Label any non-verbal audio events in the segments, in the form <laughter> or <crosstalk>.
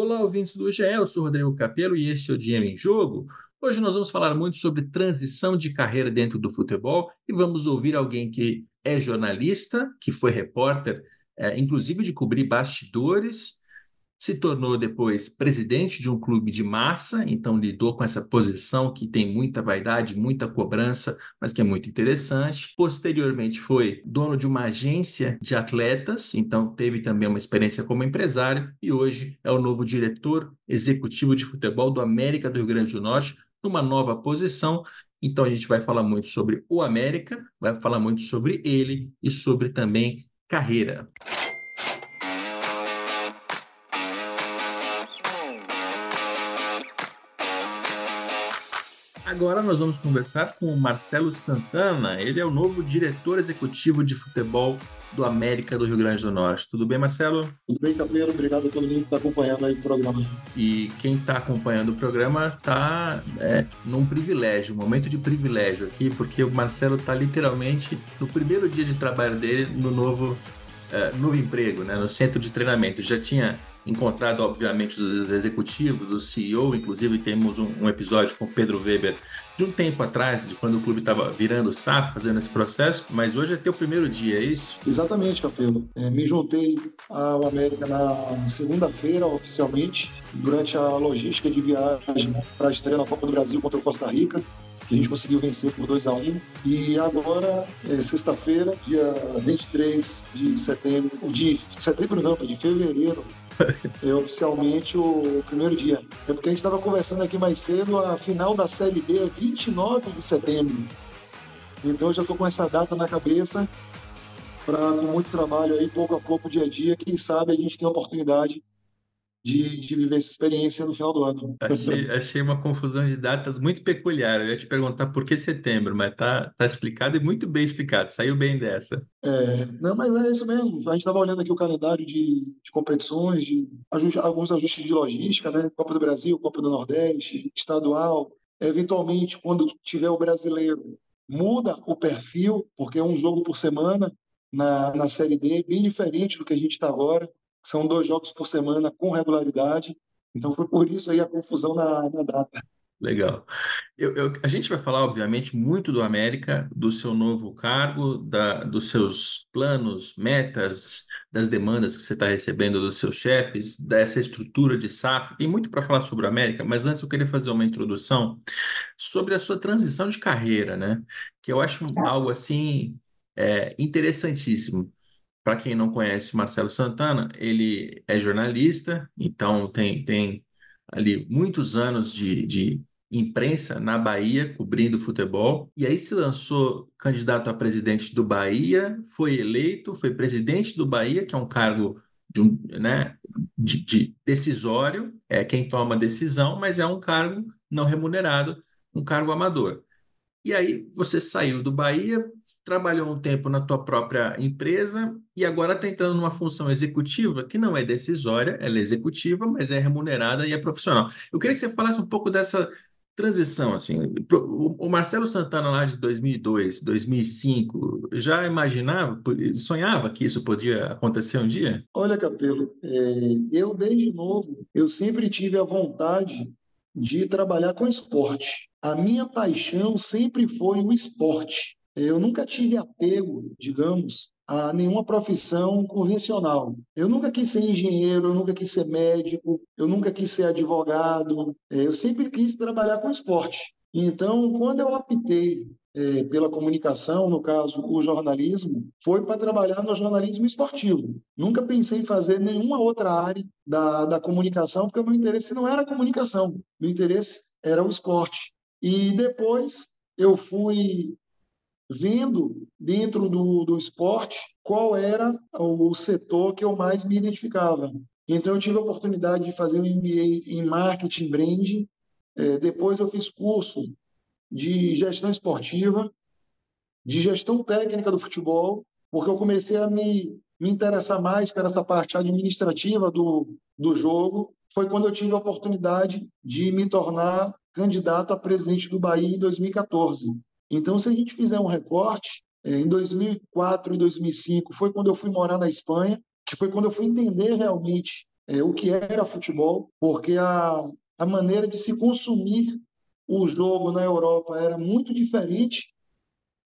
Olá, ouvintes do GE, eu sou Rodrigo Capello e este é o Dinheiro em Jogo. Hoje nós vamos falar muito sobre transição de carreira dentro do futebol e vamos ouvir alguém que é jornalista, que foi repórter, é, inclusive de cobrir bastidores, se tornou depois presidente de um clube de massa, então lidou com essa posição que tem muita vaidade, muita cobrança, mas que é muito interessante. Posteriormente foi dono de uma agência de atletas, então teve também uma experiência como empresário e hoje é o novo diretor executivo de futebol do América do Rio Grande do Norte, numa nova posição. Então a gente vai falar muito sobre o América, vai falar muito sobre ele e sobre também carreira. Agora nós vamos conversar com o Marcelo Santana. Ele é o novo diretor executivo de futebol do América do Rio Grande do Norte. Tudo bem, Marcelo? Tudo bem, Capeiro. Obrigado a todo mundo que está acompanhando aí o programa. E quem está acompanhando o programa está é, num privilégio, um momento de privilégio aqui, porque o Marcelo está literalmente no primeiro dia de trabalho dele no novo, é, novo emprego, né, no centro de treinamento. Já tinha encontrado, obviamente, os executivos, o CEO, inclusive temos um, um, episódio com o Pedro Weber de um tempo atrás, de quando o clube estava virando SAF, fazendo esse processo, mas hoje é teu primeiro dia, é isso? Exatamente, Capelo. É, me juntei ao América na segunda-feira, oficialmente, durante a logística de viagem para a estreia na Copa do Brasil contra o Costa Rica que a gente conseguiu vencer por 2 a 1 um. E agora, é, sexta-feira, dia 23 de setembro, de setembro não, de fevereiro, <laughs> é oficialmente o primeiro dia. É porque a gente estava conversando aqui mais cedo, a final da Série D é 29 de setembro. Então eu já estou com essa data na cabeça para com muito trabalho aí, pouco a pouco, dia a dia, quem sabe a gente tem a oportunidade de, de viver essa experiência no final do ano. Achei, achei, uma confusão de datas muito peculiar. Eu ia te perguntar por que setembro, mas tá, tá explicado e muito bem explicado. Saiu bem dessa. É, não, mas é isso mesmo. A gente estava olhando aqui o calendário de, de competições, de ajuste, alguns ajustes de logística, né? Copa do Brasil, Copa do Nordeste, estadual. Eventualmente, quando tiver o brasileiro, muda o perfil, porque é um jogo por semana na, na Série D, bem diferente do que a gente está agora. São dois jogos por semana com regularidade. Então foi por isso aí a confusão na, na data. Legal. Eu, eu, a gente vai falar, obviamente, muito do América, do seu novo cargo, da, dos seus planos, metas, das demandas que você está recebendo dos seus chefes, dessa estrutura de SAF. Tem muito para falar sobre o América, mas antes eu queria fazer uma introdução sobre a sua transição de carreira, né? Que eu acho algo assim é, interessantíssimo. Para quem não conhece Marcelo Santana, ele é jornalista, então tem, tem ali muitos anos de, de imprensa na Bahia, cobrindo futebol, e aí se lançou candidato a presidente do Bahia, foi eleito, foi presidente do Bahia, que é um cargo de, um, né, de, de decisório, é quem toma a decisão, mas é um cargo não remunerado, um cargo amador. E aí você saiu do Bahia, trabalhou um tempo na tua própria empresa e agora está entrando numa função executiva que não é decisória, ela é executiva, mas é remunerada e é profissional. Eu queria que você falasse um pouco dessa transição, assim. O Marcelo Santana lá de 2002, 2005, já imaginava, sonhava que isso podia acontecer um dia? Olha, Capelo, é, eu desde novo, eu sempre tive a vontade de trabalhar com esporte. A minha paixão sempre foi o esporte. Eu nunca tive apego, digamos, a nenhuma profissão convencional. Eu nunca quis ser engenheiro, eu nunca quis ser médico, eu nunca quis ser advogado. É, eu sempre quis trabalhar com esporte. Então, quando eu optei é, pela comunicação, no caso, o jornalismo, foi para trabalhar no jornalismo esportivo. Nunca pensei em fazer nenhuma outra área da, da comunicação, porque o meu interesse não era a comunicação, meu interesse era o esporte. E depois eu fui vendo dentro do, do esporte qual era o setor que eu mais me identificava. Então eu tive a oportunidade de fazer um MBA em marketing brand. É, depois eu fiz curso de gestão esportiva, de gestão técnica do futebol, porque eu comecei a me, me interessar mais por essa parte administrativa do, do jogo. Foi quando eu tive a oportunidade de me tornar candidato a presidente do Bahia em 2014. Então, se a gente fizer um recorte, é, em 2004 e 2005 foi quando eu fui morar na Espanha, que foi quando eu fui entender realmente é, o que era futebol, porque a, a maneira de se consumir o jogo na Europa era muito diferente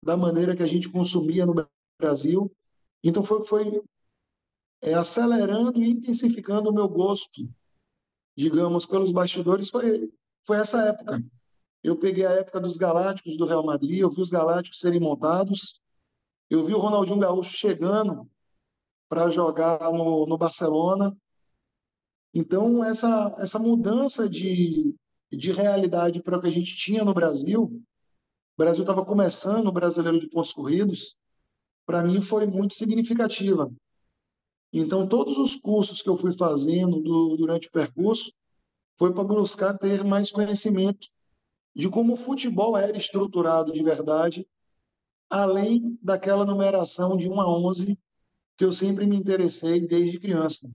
da maneira que a gente consumia no Brasil. Então foi, foi é, acelerando e intensificando o meu gosto, digamos, pelos bastidores, foi, foi essa época. Eu peguei a época dos Galácticos do Real Madrid, eu vi os Galácticos serem montados, eu vi o Ronaldinho Gaúcho chegando para jogar no, no Barcelona. Então, essa, essa mudança de, de realidade para o que a gente tinha no Brasil, o Brasil estava começando o brasileiro de pontos corridos, para mim foi muito significativa. Então, todos os cursos que eu fui fazendo do, durante o percurso foi para buscar ter mais conhecimento de como o futebol era estruturado de verdade, além daquela numeração de 1 a 11 que eu sempre me interessei desde criança.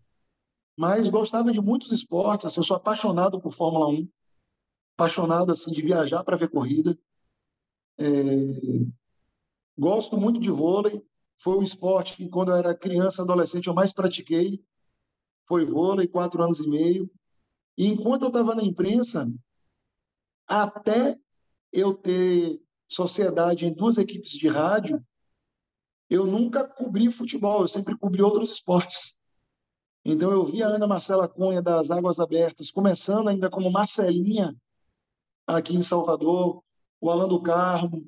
Mas gostava de muitos esportes, assim, eu sou apaixonado por Fórmula 1, apaixonado assim de viajar para ver corrida. É... Gosto muito de vôlei, foi o esporte que quando eu era criança, adolescente, eu mais pratiquei. Foi vôlei, quatro anos e meio. E enquanto eu estava na imprensa, até eu ter sociedade em duas equipes de rádio, eu nunca cobri futebol, eu sempre cobri outros esportes. Então eu vi a Ana Marcela Cunha das Águas Abertas, começando ainda como Marcelinha aqui em Salvador, o Alan do Carmo,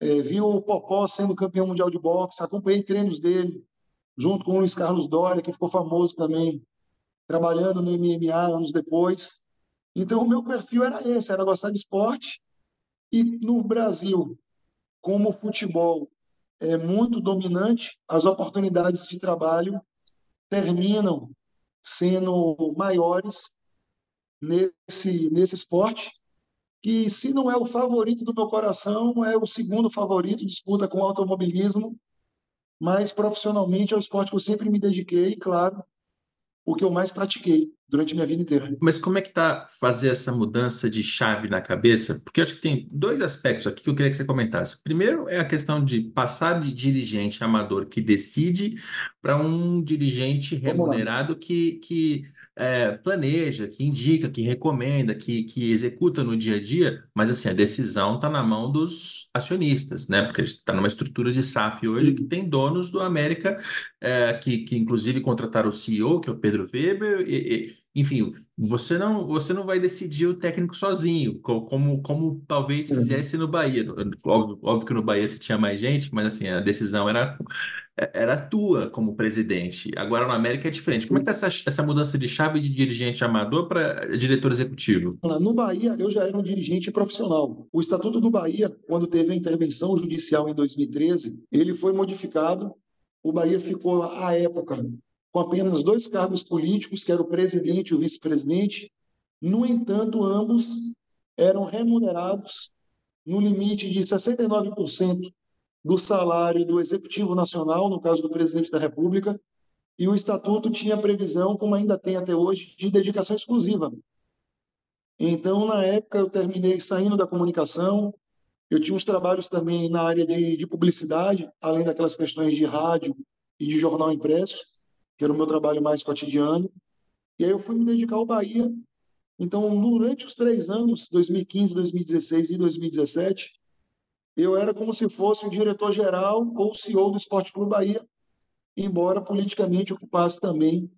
é, vi o Popó sendo campeão mundial de boxe, acompanhei treinos dele, junto com o Luiz Carlos Doria, que ficou famoso também, trabalhando no MMA anos depois. Então o meu perfil era esse, era gostar de esporte. E no Brasil, como o futebol é muito dominante, as oportunidades de trabalho terminam sendo maiores nesse, nesse esporte, que se não é o favorito do meu coração, é o segundo favorito, disputa com o automobilismo, mas profissionalmente é o esporte que eu sempre me dediquei, claro, o que eu mais pratiquei durante minha vida inteira. Mas como é que tá fazer essa mudança de chave na cabeça? Porque eu acho que tem dois aspectos aqui que eu queria que você comentasse. Primeiro é a questão de passar de dirigente amador que decide para um dirigente remunerado que, que é, planeja, que indica, que recomenda, que, que executa no dia a dia, mas assim, a decisão está na mão dos acionistas, né? Porque a gente está numa estrutura de SAF hoje que tem donos do América, é, que, que inclusive contrataram o CEO, que é o Pedro Weber, e, e, enfim, você não, você não vai decidir o técnico sozinho, como, como talvez fizesse no Bahia. Óbvio, óbvio que no Bahia se tinha mais gente, mas assim, a decisão era é, era tua como presidente. Agora no América é diferente. Como é que está essa, essa mudança de chave de dirigente amador para diretor executivo? No Bahia, eu já era um dirigente profissional. O Estatuto do Bahia, quando teve a intervenção judicial em 2013, ele foi modificado. O Bahia ficou, à época, com apenas dois cargos políticos, que era o presidente e o vice-presidente. No entanto, ambos eram remunerados no limite de 69% do salário do Executivo Nacional, no caso do presidente da República, e o estatuto tinha previsão, como ainda tem até hoje, de dedicação exclusiva. Então, na época, eu terminei saindo da comunicação, eu tinha uns trabalhos também na área de, de publicidade, além daquelas questões de rádio e de jornal impresso, que era o meu trabalho mais cotidiano. E aí eu fui me dedicar ao Bahia. Então, durante os três anos, 2015, 2016 e 2017, eu era como se fosse o diretor-geral ou CEO do Esporte Clube Bahia, embora politicamente ocupasse também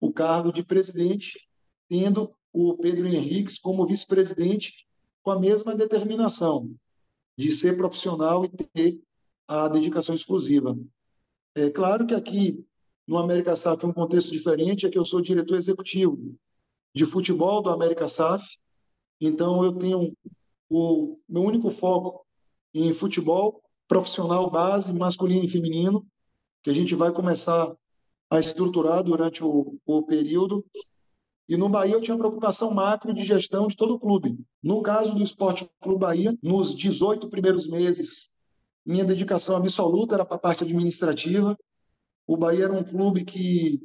o cargo de presidente, tendo o Pedro Henriques como vice-presidente, com a mesma determinação de ser profissional e ter a dedicação exclusiva. É claro que aqui no América SAF é um contexto diferente, é que eu sou diretor executivo de futebol do América SAF, então eu tenho o meu único foco em futebol profissional base, masculino e feminino, que a gente vai começar a estruturar durante o, o período. E no Bahia eu tinha preocupação macro de gestão de todo o clube. No caso do Esporte Clube Bahia, nos 18 primeiros meses, minha dedicação absoluta era para a parte administrativa. O Bahia era um clube que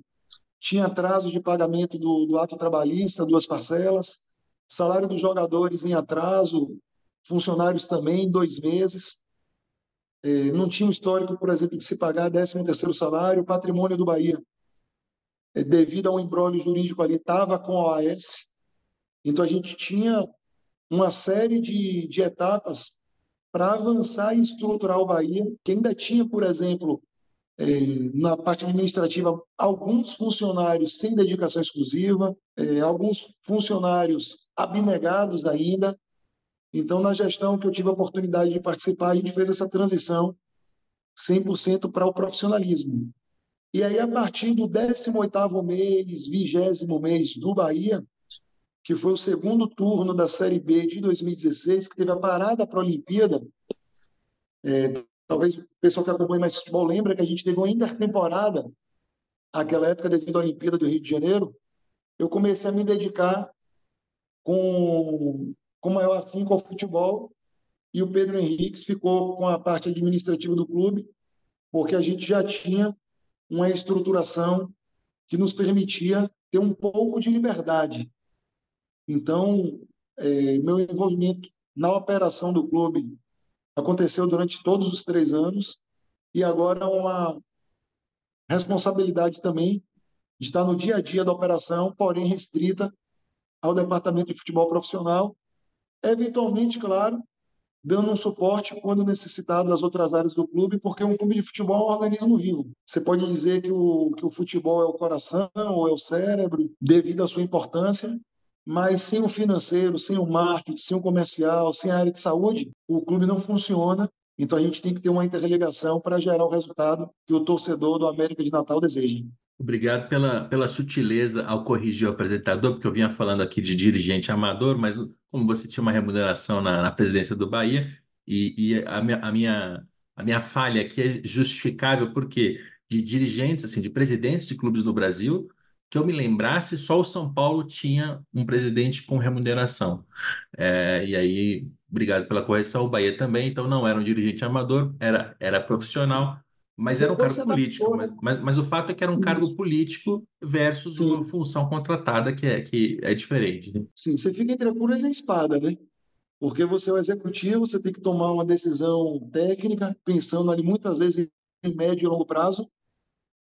tinha atraso de pagamento do, do ato trabalhista, duas parcelas, salário dos jogadores em atraso, funcionários também, dois meses. É, não tinha um histórico, por exemplo, de se pagar 13º salário, patrimônio do Bahia. é, devido a um embrólio jurídico ali, estava com a OAS. Então, a gente tinha uma série de, de etapas para avançar e estruturar o Bahia, que ainda tinha, por exemplo, na parte administrativa, alguns funcionários sem dedicação exclusiva, é, alguns funcionários abnegados ainda. Então, na gestão que eu tive a oportunidade de participar, a gente fez essa transição 100% para o profissionalismo. E aí, a partir do 18º mês, 20 mês do Bahia, que foi o segundo turno da Série B de 2016, que teve a parada para a Olimpíada, é, talvez o pessoal que acompanha mais futebol lembra que a gente teve uma intertemporada, naquela época, devido à Olimpíada do Rio de Janeiro, eu comecei a me dedicar com, com maior afinco ao futebol e o Pedro Henriques ficou com a parte administrativa do clube, porque a gente já tinha uma estruturação que nos permitia ter um pouco de liberdade. Então, é, meu envolvimento na operação do clube aconteceu durante todos os três anos e agora uma responsabilidade também de estar no dia a dia da operação, porém restrita ao departamento de futebol profissional, eventualmente, claro, dando um suporte quando necessitado às outras áreas do clube, porque um clube de futebol é um organismo vivo. Você pode dizer que o, que o futebol é o coração ou é o cérebro, devido à sua importância, mas sem o financeiro, sem o marketing, sem o comercial, sem a área de saúde, o clube não funciona. Então a gente tem que ter uma interligação para gerar o resultado que o torcedor do América de Natal deseja. Obrigado pela, pela sutileza ao corrigir o apresentador, porque eu vinha falando aqui de dirigente amador, mas como você tinha uma remuneração na, na presidência do Bahia, e, e a, minha, a, minha, a minha falha aqui é justificável porque de dirigentes, assim, de presidentes de clubes no Brasil, que eu me lembrasse, só o São Paulo tinha um presidente com remuneração. É, e aí, obrigado pela correção, o Bahia também, então não era um dirigente amador, era, era profissional, mas era um cargo político. Mas, mas, mas, o fato é que era um cargo político versus Sim. uma função contratada que é, que é diferente. Né? Sim, você fica entre a cura e a espada, né? Porque você é o executivo, você tem que tomar uma decisão técnica, pensando ali muitas vezes em médio e longo prazo,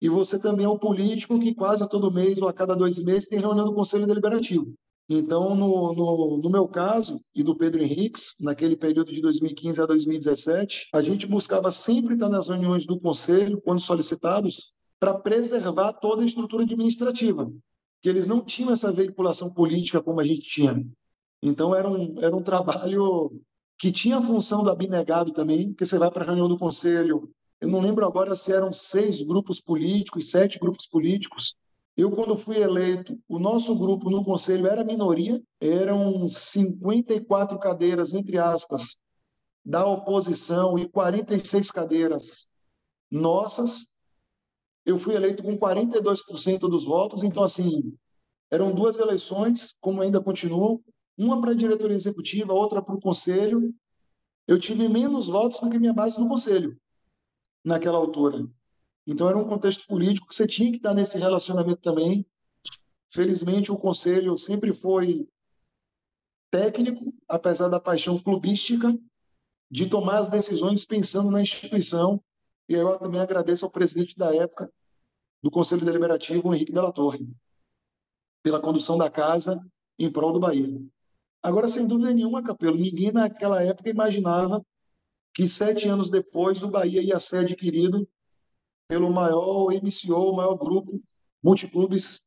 e você também é um político que quase todo mês ou a cada dois meses tem reunião do Conselho Deliberativo. Então, no, no, no, meu caso e do Pedro Henriques, naquele período de 2015 a 2017, a gente buscava sempre estar nas reuniões do Conselho, quando solicitados, para preservar toda a estrutura administrativa, que eles não tinham essa veiculação política como a gente tinha. Então, era um, era um trabalho que tinha a função do abnegado também, porque você vai para a reunião do Conselho, eu não lembro agora se eram seis grupos políticos, sete grupos políticos. Eu, quando fui eleito, o nosso grupo no conselho era minoria, eram 54 cadeiras, entre aspas, da oposição e 46 cadeiras nossas. Eu fui eleito com 42% dos votos, então, assim, eram duas eleições, como ainda continuam, uma para a diretoria executiva, outra para o conselho. Eu tive menos votos do que minha base no conselho naquela altura. Então, era um contexto político que você tinha que estar nesse relacionamento também. Felizmente, o conselho sempre foi técnico, apesar da paixão clubística, de tomar as decisões pensando na instituição. E eu também agradeço ao presidente da época do Conselho Deliberativo, Henrique Della Torre, pela condução da casa em prol do Bahia. Agora, sem dúvida nenhuma, Capelo, ninguém naquela época imaginava que sete anos depois o Bahia ia ser adquirido pelo maior MCO, o maior grupo multiclubes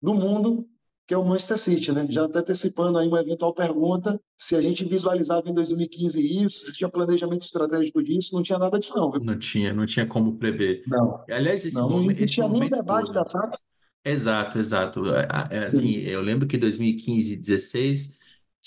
do mundo, que é o Manchester City, né? Já até antecipando aí uma eventual pergunta, se a gente visualizava em 2015 isso, se tinha planejamento estratégico disso, não tinha nada disso não. Viu? Não tinha, não tinha como prever. Não. Aliás, esse não, momento, não tinha nem debate da SAP. Exato, exato. É, é, assim, eu lembro que 2015 e 2016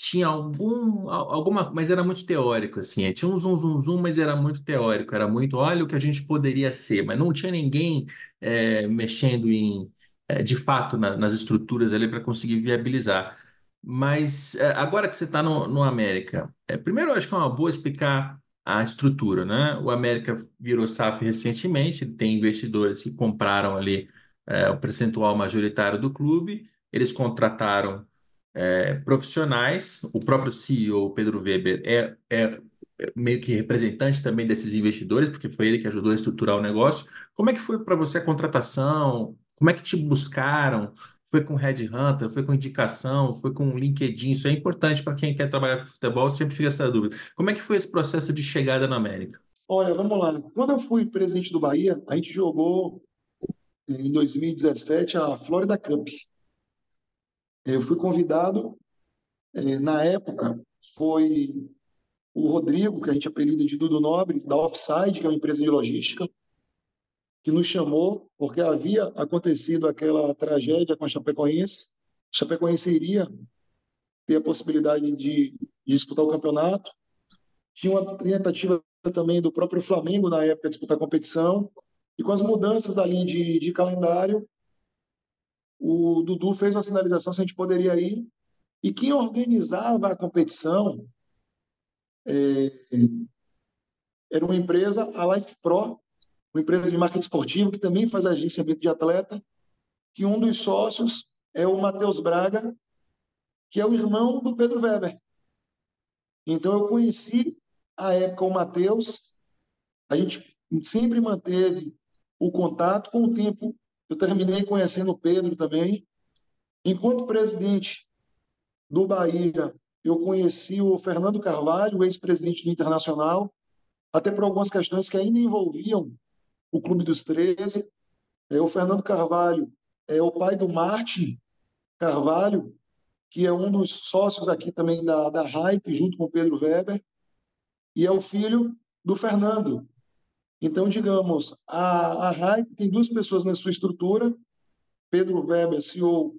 tinha algum, alguma, mas era muito teórico, assim, tinha um zoom, zoom, zoom, mas era muito teórico, era muito, olha o que a gente poderia ser, mas não tinha ninguém é, mexendo em, é, de fato, na, nas estruturas ali para conseguir viabilizar. Mas é, agora que você está no, no América, primeiro eu acho que é uma boa explicar a estrutura, né? O América virou SAF recentemente, tem investidores que compraram ali o percentual majoritário do clube, eles contrataram é, profissionais, o próprio CEO, Pedro Weber, é, é meio que representante também desses investidores, porque foi ele que ajudou a estruturar o negócio. Como é que foi para você a contratação? Como é que te buscaram? Foi com Headhunter, foi com indicação, foi com LinkedIn? Isso é importante para quem quer trabalhar com futebol, sempre fica essa dúvida. Como é que foi esse processo de chegada na América? Olha, vamos lá. Quando eu fui presidente do Bahia, a gente jogou em 2017 a Florida Cup. Eu fui convidado, eh, na época, foi o Rodrigo, que a gente apelida de Dudu Nobre, da Offside, que é uma empresa de logística, que nos chamou porque havia acontecido aquela tragédia com a Chapecoense. A Chapecoense iria ter a possibilidade de, de disputar o campeonato. Tinha uma tentativa também do próprio Flamengo na época de disputar a competição. E com as mudanças ali de, de calendário, o Dudu fez uma sinalização se a gente poderia ir. E quem organizava a competição é, era uma empresa, a Life Pro, uma empresa de marketing esportivo que também faz agenciamento de atleta, que um dos sócios é o Matheus Braga, que é o irmão do Pedro Weber. Então eu conheci à época o Matheus, a gente sempre manteve o contato, com o tempo eu terminei conhecendo o Pedro também. Enquanto presidente do Bahia, eu conheci o Fernando Carvalho, ex-presidente do Internacional, até por algumas questões que ainda envolviam o Clube dos 13. É, o Fernando Carvalho é o pai do Martin Carvalho, que é um dos sócios aqui também da, da Hype, junto com o Pedro Weber, e é o filho do Fernando. Então, digamos, a, a tem duas pessoas na sua estrutura, Pedro Weber, CEO,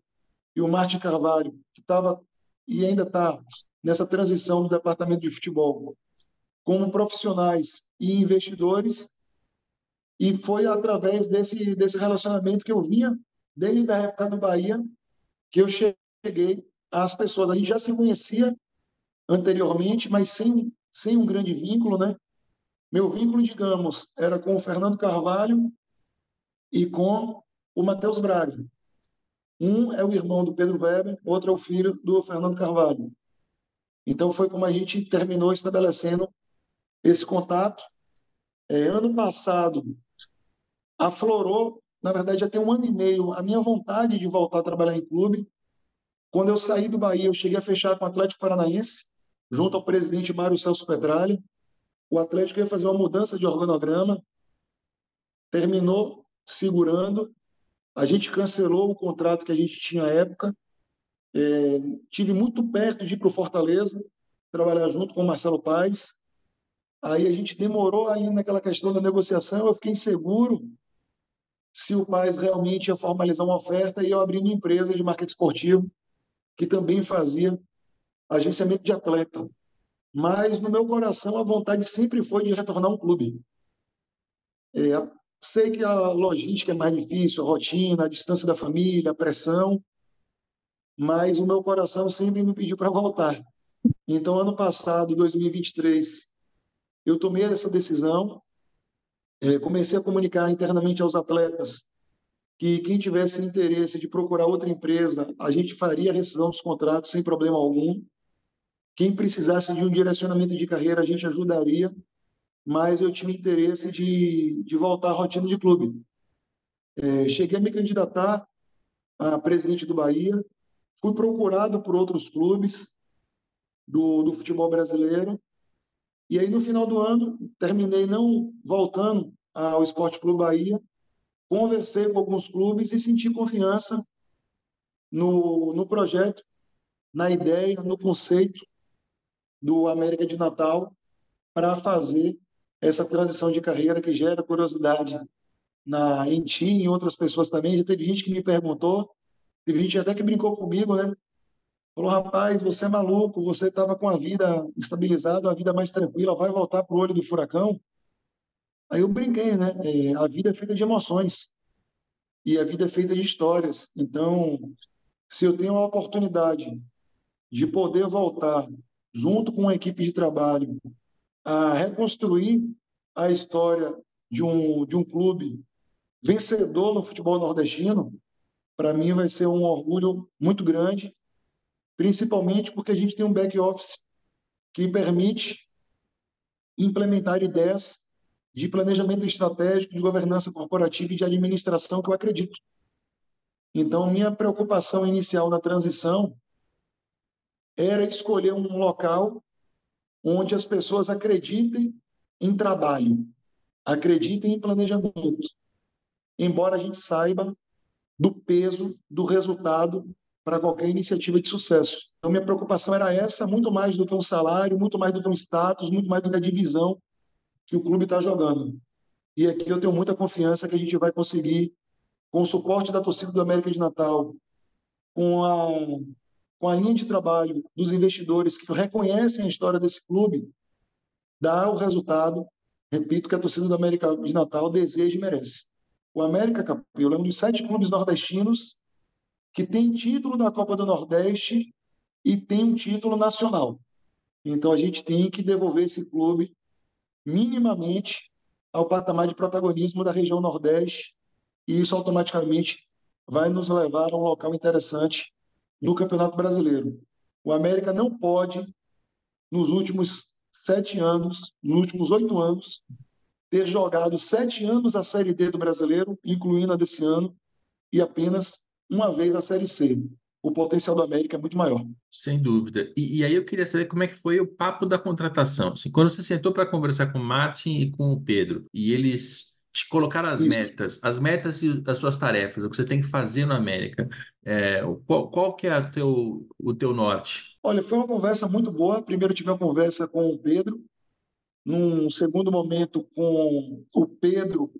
e o Martin Carvalho, que estava e ainda está nessa transição do departamento de futebol, como profissionais e investidores, e foi através desse, desse relacionamento que eu vinha, desde a época do Bahia, que eu cheguei às pessoas. A gente já se conhecia anteriormente, mas sem, sem um grande vínculo, né? Meu vínculo, digamos, era com o Fernando Carvalho e com o Matheus Braga. Um é o irmão do Pedro Weber, outro é o filho do Fernando Carvalho. Então foi como a gente terminou estabelecendo esse contato. É, ano passado, aflorou, na verdade já tem um ano e meio, a minha vontade de voltar a trabalhar em clube. Quando eu saí do Bahia, eu cheguei a fechar com o Atlético Paranaense, junto ao presidente Mário Celso Petralha. O Atlético ia fazer uma mudança de organograma, terminou segurando. A gente cancelou o contrato que a gente tinha à época. É, tive muito perto de ir para o Fortaleza, trabalhar junto com o Marcelo Paes. Aí a gente demorou ali naquela questão da negociação, eu fiquei inseguro se o Paz realmente ia formalizar uma oferta e eu abri uma empresa de marketing esportivo que também fazia agenciamento de atleta. Mas no meu coração a vontade sempre foi de retornar um clube. É, sei que a logística é mais difícil, a rotina, a distância da família, a pressão, mas o meu coração sempre me pediu para voltar. Então, ano passado, 2023, eu tomei essa decisão é, comecei a comunicar internamente aos atletas que quem tivesse interesse de procurar outra empresa, a gente faria a rescisão dos contratos sem problema algum. Quem precisasse de um direcionamento de carreira, a gente ajudaria, mas eu tinha interesse de, de voltar à rotina de clube. É, cheguei a me candidatar a presidente do Bahia, fui procurado por outros clubes do, do futebol brasileiro, e aí, no final do ano, terminei não voltando ao Esporte Clube Bahia, conversei com alguns clubes e senti confiança no, no projeto, na ideia, no conceito do América de Natal para fazer essa transição de carreira que gera curiosidade na, em ti e em outras pessoas também. Já teve gente que me perguntou, teve gente até que brincou comigo, né? Falou, rapaz, você é maluco, você estava com a vida estabilizada, a vida mais tranquila, vai voltar para o olho do furacão? Aí eu brinquei, né? É, a vida é feita de emoções e a vida é feita de histórias. Então, se eu tenho a oportunidade de poder voltar junto com uma equipe de trabalho a reconstruir a história de um, de um clube vencedor no futebol nordestino, para mim vai ser um orgulho muito grande principalmente porque a gente tem um back office que permite implementar ideias de planejamento estratégico, de governança corporativa e de administração que eu acredito. Então, minha preocupação inicial na transição era escolher um local onde as pessoas acreditem em trabalho, acreditem em planejamento, embora a gente saiba do peso do resultado para qualquer iniciativa de sucesso. Então, minha preocupação era essa, muito mais do que um salário, muito mais do que um status, muito mais do que a divisão que o clube está jogando. E aqui eu tenho muita confiança que a gente vai conseguir, com o suporte da torcida do América de Natal, com a, com a linha de trabalho dos investidores que reconhecem a história desse clube, dar o resultado, repito, que a torcida do América de Natal deseja e merece. O América, Capelo, é um dos sete clubes nordestinos que tem título da Copa do Nordeste e tem um título nacional. Então a gente tem que devolver esse clube minimamente ao patamar de protagonismo da região Nordeste e isso automaticamente vai nos levar a um local interessante no Campeonato Brasileiro. O América não pode, nos últimos sete anos, nos últimos oito anos, ter jogado sete anos a Série D do Brasileiro, incluindo a desse ano, e apenas uma vez a Série C. O potencial do América é muito maior. Sem dúvida. E, e aí eu queria saber como é que foi o papo da contratação. Assim, quando você sentou para conversar com o Martin e com o Pedro, e eles te colocaram as Isso. metas, as metas e as suas tarefas, o que você tem que fazer no América. É, qual, qual que é o teu, o teu norte? Olha, foi uma conversa muito boa. Primeiro tive uma conversa com o Pedro, num segundo momento com o Pedro,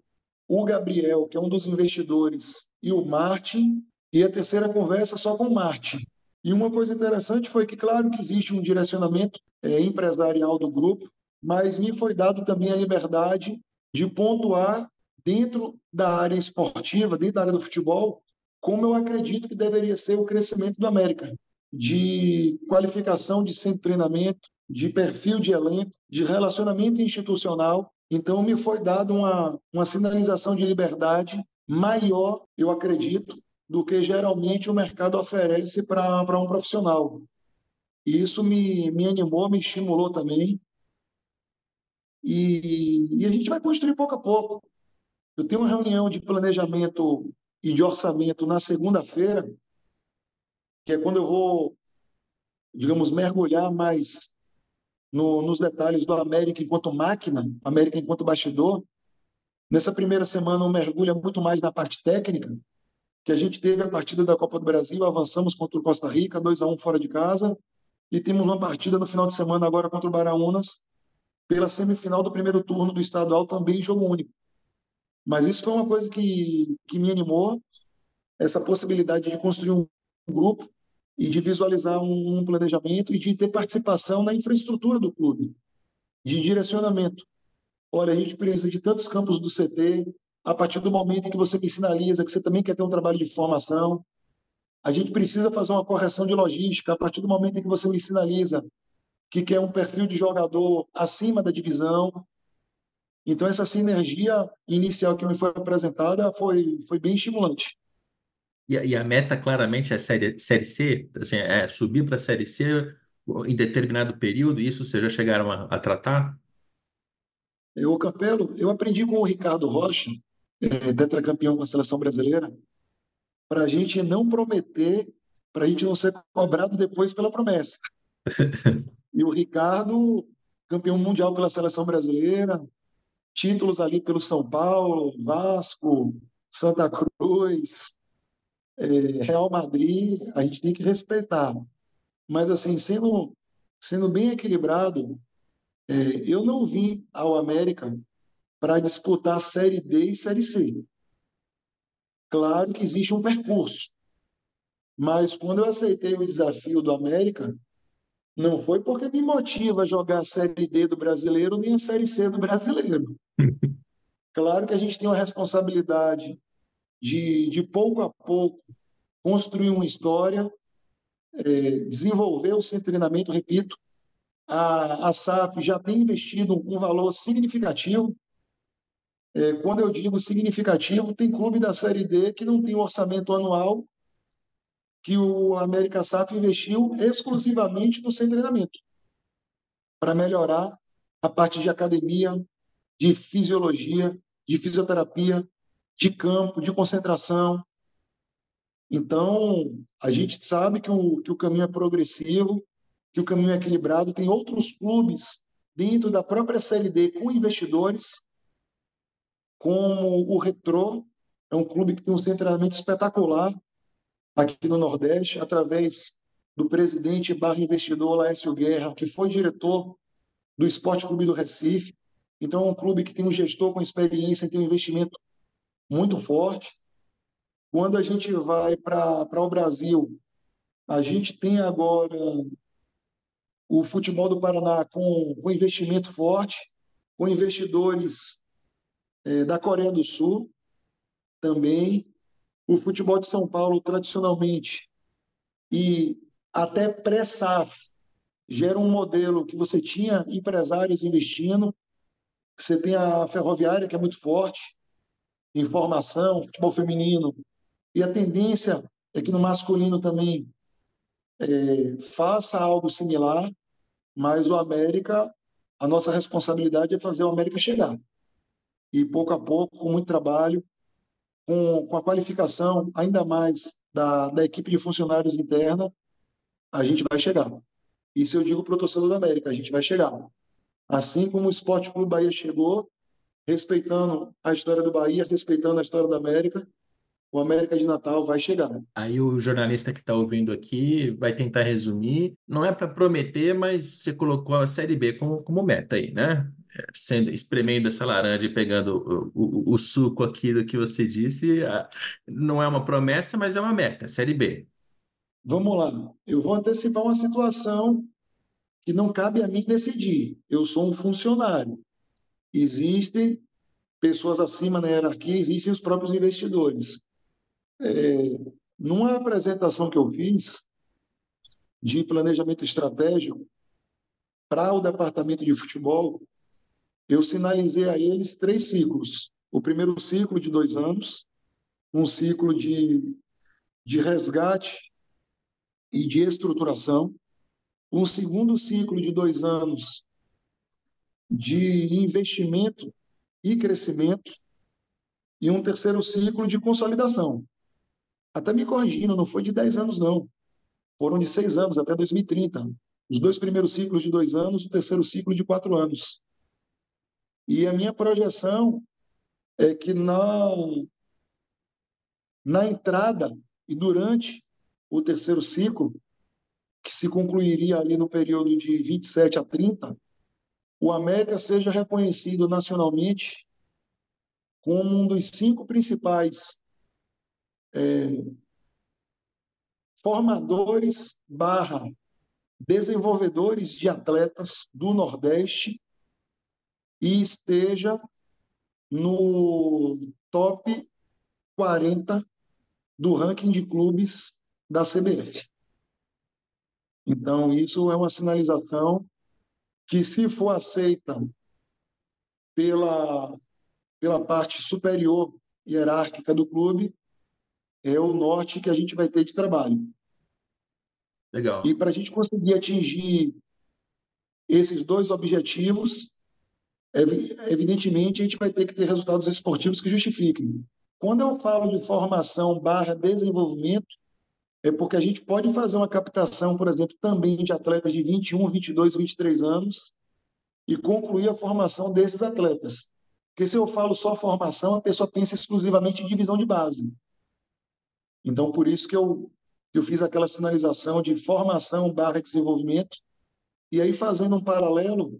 o Gabriel, que é um dos investidores, e o Martin, e a terceira conversa só com o Martin. E uma coisa interessante foi que, claro que existe um direcionamento é, empresarial do grupo, mas me foi dado também a liberdade de pontuar dentro da área esportiva, dentro da área do futebol, como eu acredito que deveria ser o crescimento do América, de qualificação de centro de treinamento, de perfil de elenco, de relacionamento institucional. Então, me foi dada uma, uma sinalização de liberdade maior, eu acredito, do que geralmente o mercado oferece para um profissional. E isso me, me animou, me estimulou também. E, e a gente vai construir pouco a pouco. Eu tenho uma reunião de planejamento e de orçamento na segunda-feira, que é quando eu vou, digamos, mergulhar mais no, nos detalhes do América enquanto máquina, América enquanto bastidor. Nessa primeira semana, um mergulho muito mais na parte técnica, que a gente teve a partida da Copa do Brasil, avançamos contra o Costa Rica, 2 a 1 fora de casa, e temos uma partida no final de semana agora contra o Baraunas, pela semifinal do primeiro turno do estadual, também em jogo único. Mas isso foi uma coisa que, que me animou, essa possibilidade de construir um grupo e de visualizar um, um planejamento e de ter participação na infraestrutura do clube, de direcionamento. Olha, a gente precisa de tantos campos do CT, a partir do momento em que você me sinaliza que você também quer ter um trabalho de formação. A gente precisa fazer uma correção de logística a partir do momento em que você me sinaliza que quer um perfil de jogador acima da divisão. Então, essa sinergia inicial que me foi apresentada foi, foi bem estimulante. E, e a meta claramente é série, série C, assim, é subir para a Série C em determinado período, isso vocês já chegaram a, a tratar? Eu, Capelo, eu aprendi com o Ricardo Rocha, é, tetracampeão com a seleção brasileira, para a gente não prometer, para a gente não ser cobrado depois pela promessa. <laughs> e o Ricardo, campeão mundial pela seleção brasileira, títulos ali pelo São Paulo, Vasco, Santa Cruz, é, Real Madrid, a gente tem que respeitar. Mas, assim, sendo, sendo bem equilibrado, é, eu não vim ao América para disputar Série D e Série C. Claro que existe um percurso, mas quando eu aceitei o desafio do América, não foi porque me motiva a jogar a Série D do brasileiro nem a Série C do brasileiro. <laughs> Claro que a gente tem uma responsabilidade de, de pouco a pouco, construir uma história, é, desenvolver o seu treinamento, repito. A, a SAF já tem investido um valor significativo é, quando eu digo significativo, tem clube da Série D que não tem orçamento anual que o América SAF investiu exclusivamente no seu treinamento para melhorar a parte de academia, de fisiologia, de fisioterapia, de campo, de concentração. Então, a gente sabe que o, que o caminho é progressivo, que o caminho é equilibrado. Tem outros clubes dentro da própria CLD com investidores, como o Retro, é um clube que tem um centramento espetacular aqui no Nordeste, através do presidente barra investidor Laércio Guerra, que foi diretor do Esporte Clube do Recife. Então, é um clube que tem um gestor com experiência, tem um investimento muito forte. Quando a gente vai para o Brasil, a gente tem agora o futebol do Paraná com, com investimento forte, com investidores é, da Coreia do Sul também. O futebol de São Paulo, tradicionalmente, e até pré-SAF, gera um modelo que você tinha empresários investindo, você tem a ferroviária, que é muito forte, em formação, futebol feminino, e a tendência é que no masculino também é, faça algo similar, mas o América, a nossa responsabilidade é fazer o América chegar. E pouco a pouco, com muito trabalho, com, com a qualificação ainda mais da, da equipe de funcionários interna, a gente vai chegar. Isso eu digo para o torcedor da América, a gente vai chegar. Assim como o Esporte Clube Bahia chegou, respeitando a história do Bahia, respeitando a história da América, o América de Natal vai chegar. Aí o jornalista que está ouvindo aqui vai tentar resumir. Não é para prometer, mas você colocou a Série B como, como meta aí, né? Sendo, espremendo essa laranja e pegando o, o, o suco aqui do que você disse, não é uma promessa, mas é uma meta, Série B. Vamos lá. Eu vou antecipar uma situação que não cabe a mim decidir. Eu sou um funcionário. Existem pessoas acima na hierarquia, existem os próprios investidores. É, numa apresentação que eu fiz de planejamento estratégico para o departamento de futebol, eu sinalizei a eles três ciclos. O primeiro ciclo de dois anos, um ciclo de, de resgate e de estruturação, um segundo ciclo de dois anos de investimento e crescimento, e um terceiro ciclo de consolidação. Até me corrigindo, não foi de 10 anos, não. Foram de seis anos até 2030. Os dois primeiros ciclos de dois anos, o terceiro ciclo de quatro anos. E a minha projeção é que na, na entrada e durante o terceiro ciclo, que se concluiria ali no período de 27 a 30, o América seja reconhecido nacionalmente como um dos cinco principais é, formadores barra desenvolvedores de atletas do Nordeste e esteja no top 40 do ranking de clubes da CBF. Então, isso é uma sinalização que, se for aceita pela, pela parte superior hierárquica do clube, é o norte que a gente vai ter de trabalho. Legal. E para a gente conseguir atingir esses dois objetivos, evidentemente a gente vai ter que ter resultados esportivos que justifiquem. Quando eu falo de formação barra desenvolvimento, é porque a gente pode fazer uma captação, por exemplo, também de atletas de 21, 22, 23 anos e concluir a formação desses atletas. Porque se eu falo só formação, a pessoa pensa exclusivamente em divisão de base. Então, por isso que eu, eu fiz aquela sinalização de formação barra desenvolvimento. E aí, fazendo um paralelo,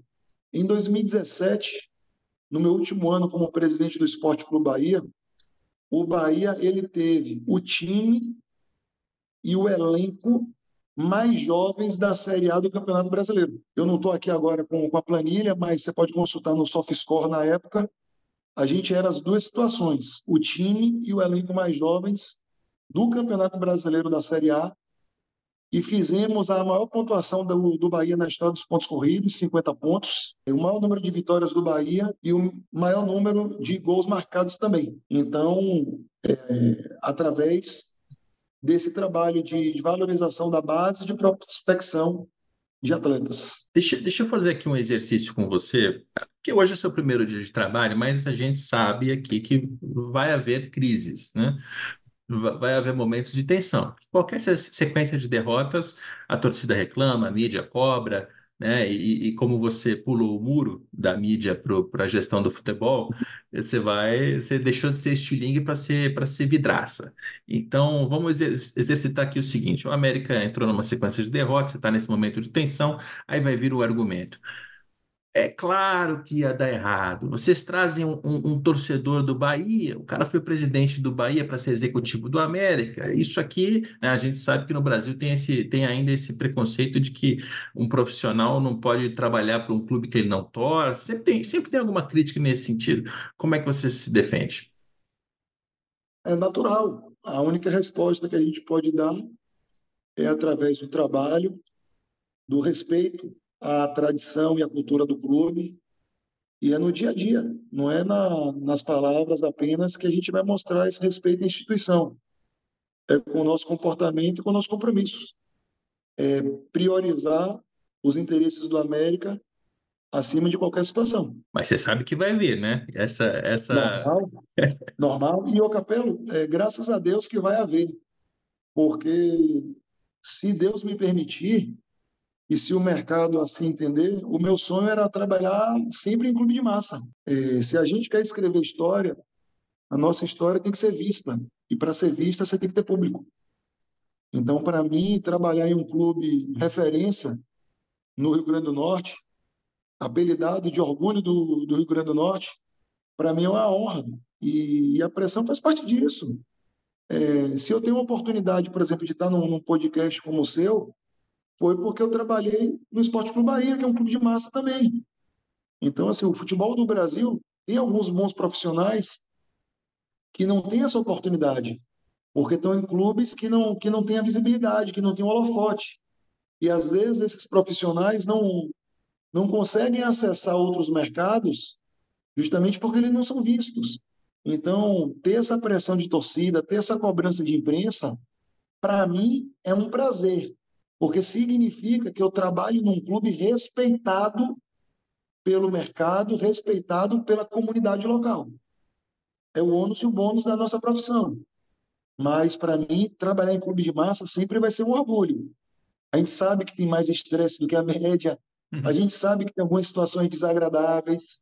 em 2017, no meu último ano como presidente do Esporte Clube Bahia, o Bahia ele teve o time e o elenco mais jovens da Série A do Campeonato Brasileiro. Eu não estou aqui agora com, com a planilha, mas você pode consultar no SoftScore na época. A gente era as duas situações, o time e o elenco mais jovens do Campeonato Brasileiro da Série A e fizemos a maior pontuação do, do Bahia na história dos pontos corridos, 50 pontos, o maior número de vitórias do Bahia e o maior número de gols marcados também. Então, é, através desse trabalho de, valorização da base de prospecção de atletas. Deixa, deixa eu fazer aqui um exercício com você, que hoje é seu primeiro dia de trabalho, mas a gente sabe aqui que vai haver crises, né? Vai haver momentos de tensão. Qualquer sequência de derrotas, a torcida reclama, a mídia cobra, né? E, e como você pulou o muro da mídia para a gestão do futebol, você vai, você deixou de ser estilingue para ser para ser vidraça. Então, vamos exercitar aqui o seguinte: o América entrou numa sequência de derrotas, você está nesse momento de tensão, aí vai vir o argumento. É claro que ia dar errado. Vocês trazem um, um, um torcedor do Bahia, o cara foi presidente do Bahia para ser executivo do América. Isso aqui, né, a gente sabe que no Brasil tem, esse, tem ainda esse preconceito de que um profissional não pode trabalhar para um clube que ele não torce. Sempre tem, sempre tem alguma crítica nesse sentido. Como é que você se defende? É natural. A única resposta que a gente pode dar é através do trabalho, do respeito a tradição e a cultura do clube. E é no dia a dia, não é na, nas palavras apenas que a gente vai mostrar esse respeito à instituição. É com o nosso comportamento e com o nosso compromisso. É priorizar os interesses do América acima de qualquer situação. Mas você sabe que vai vir, né? Essa, essa... Normal, <laughs> normal. E o Capelo, é, graças a Deus que vai haver. Porque se Deus me permitir, e se o mercado assim entender, o meu sonho era trabalhar sempre em clube de massa. É, se a gente quer escrever história, a nossa história tem que ser vista. E para ser vista, você tem que ter público. Então, para mim, trabalhar em um clube referência no Rio Grande do Norte, apelidado de orgulho do, do Rio Grande do Norte, para mim é uma honra. E, e, a pressão faz parte disso. É, se eu tenho uma oportunidade, por exemplo, de estar num, num podcast como o seu, foi porque eu trabalhei no Esporte Clube Bahia, que é um clube de massa também. Então, assim, o futebol do Brasil tem alguns bons profissionais que não têm essa oportunidade, porque estão em clubes que não, que não têm a visibilidade, que não têm o holofote. E, às vezes, esses profissionais não, não conseguem acessar outros mercados justamente porque eles não são vistos. Então, ter essa pressão de torcida, ter essa cobrança de imprensa, para mim é um prazer, porque significa que eu trabalho num clube respeitado pelo mercado, respeitado pela comunidade local. É o ônus e o bônus da nossa profissão. Mas, para mim, trabalhar em clube de massa sempre vai ser um orgulho. A gente sabe que tem mais estresse do que a média, uhum. a gente sabe que tem algumas situações desagradáveis,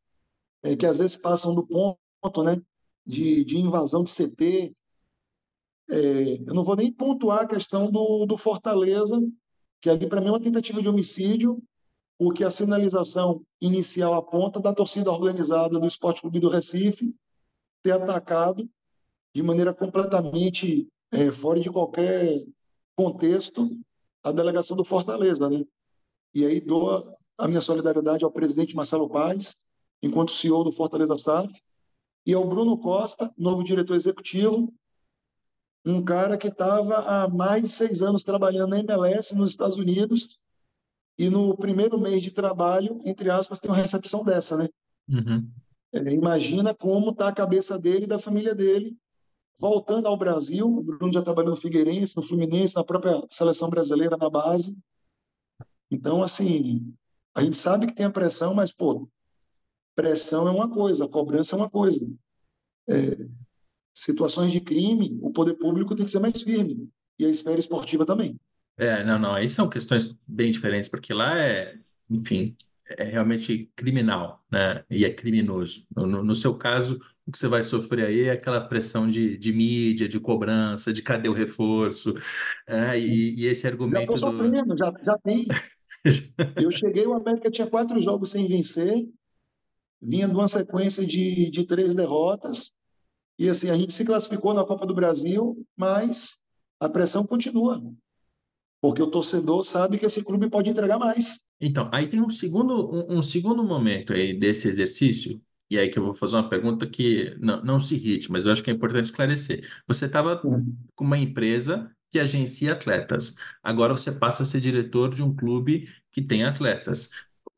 é, que às vezes passam do ponto né, de, de invasão de CT. É, eu não vou nem pontuar a questão do, do Fortaleza, que ali para mim é uma tentativa de homicídio, porque a sinalização inicial aponta da torcida organizada do Esporte Clube do Recife ter atacado de maneira completamente é, fora de qualquer contexto a delegação do Fortaleza, né? E aí dou a minha solidariedade ao presidente Marcelo Paz, enquanto CEO do Fortaleza SAF, e ao Bruno Costa, novo diretor executivo, um cara que estava há mais de seis anos trabalhando na MLS nos Estados Unidos e no primeiro mês de trabalho, entre aspas, tem uma recepção dessa, né? Uhum. É, imagina como está a cabeça dele e da família dele voltando ao Brasil. O Bruno já trabalhou no Figueirense, no Fluminense, na própria seleção brasileira, na base. Então, assim, a gente sabe que tem a pressão, mas, pô, pressão é uma coisa, cobrança é uma coisa. É, situações de crime, o poder público tem que ser mais firme. E a esfera esportiva também. É, não, não, aí são questões bem diferentes, porque lá é, enfim, é realmente criminal, né? E é criminoso. No, no seu caso, o que você vai sofrer aí é aquela pressão de, de mídia, de cobrança, de cadê o reforço, é, e, e, esse argumento já sofrendo, do... já, já tem. <laughs> Eu cheguei, o América tinha quatro jogos sem vencer, vinha de uma sequência de, de três derrotas, e assim, a gente se classificou na Copa do Brasil, mas a pressão continua. Porque o torcedor sabe que esse clube pode entregar mais. Então, aí tem um segundo, um, um segundo momento aí desse exercício, e aí que eu vou fazer uma pergunta que não, não se irrite, mas eu acho que é importante esclarecer. Você estava com uma empresa que agencia atletas. Agora você passa a ser diretor de um clube que tem atletas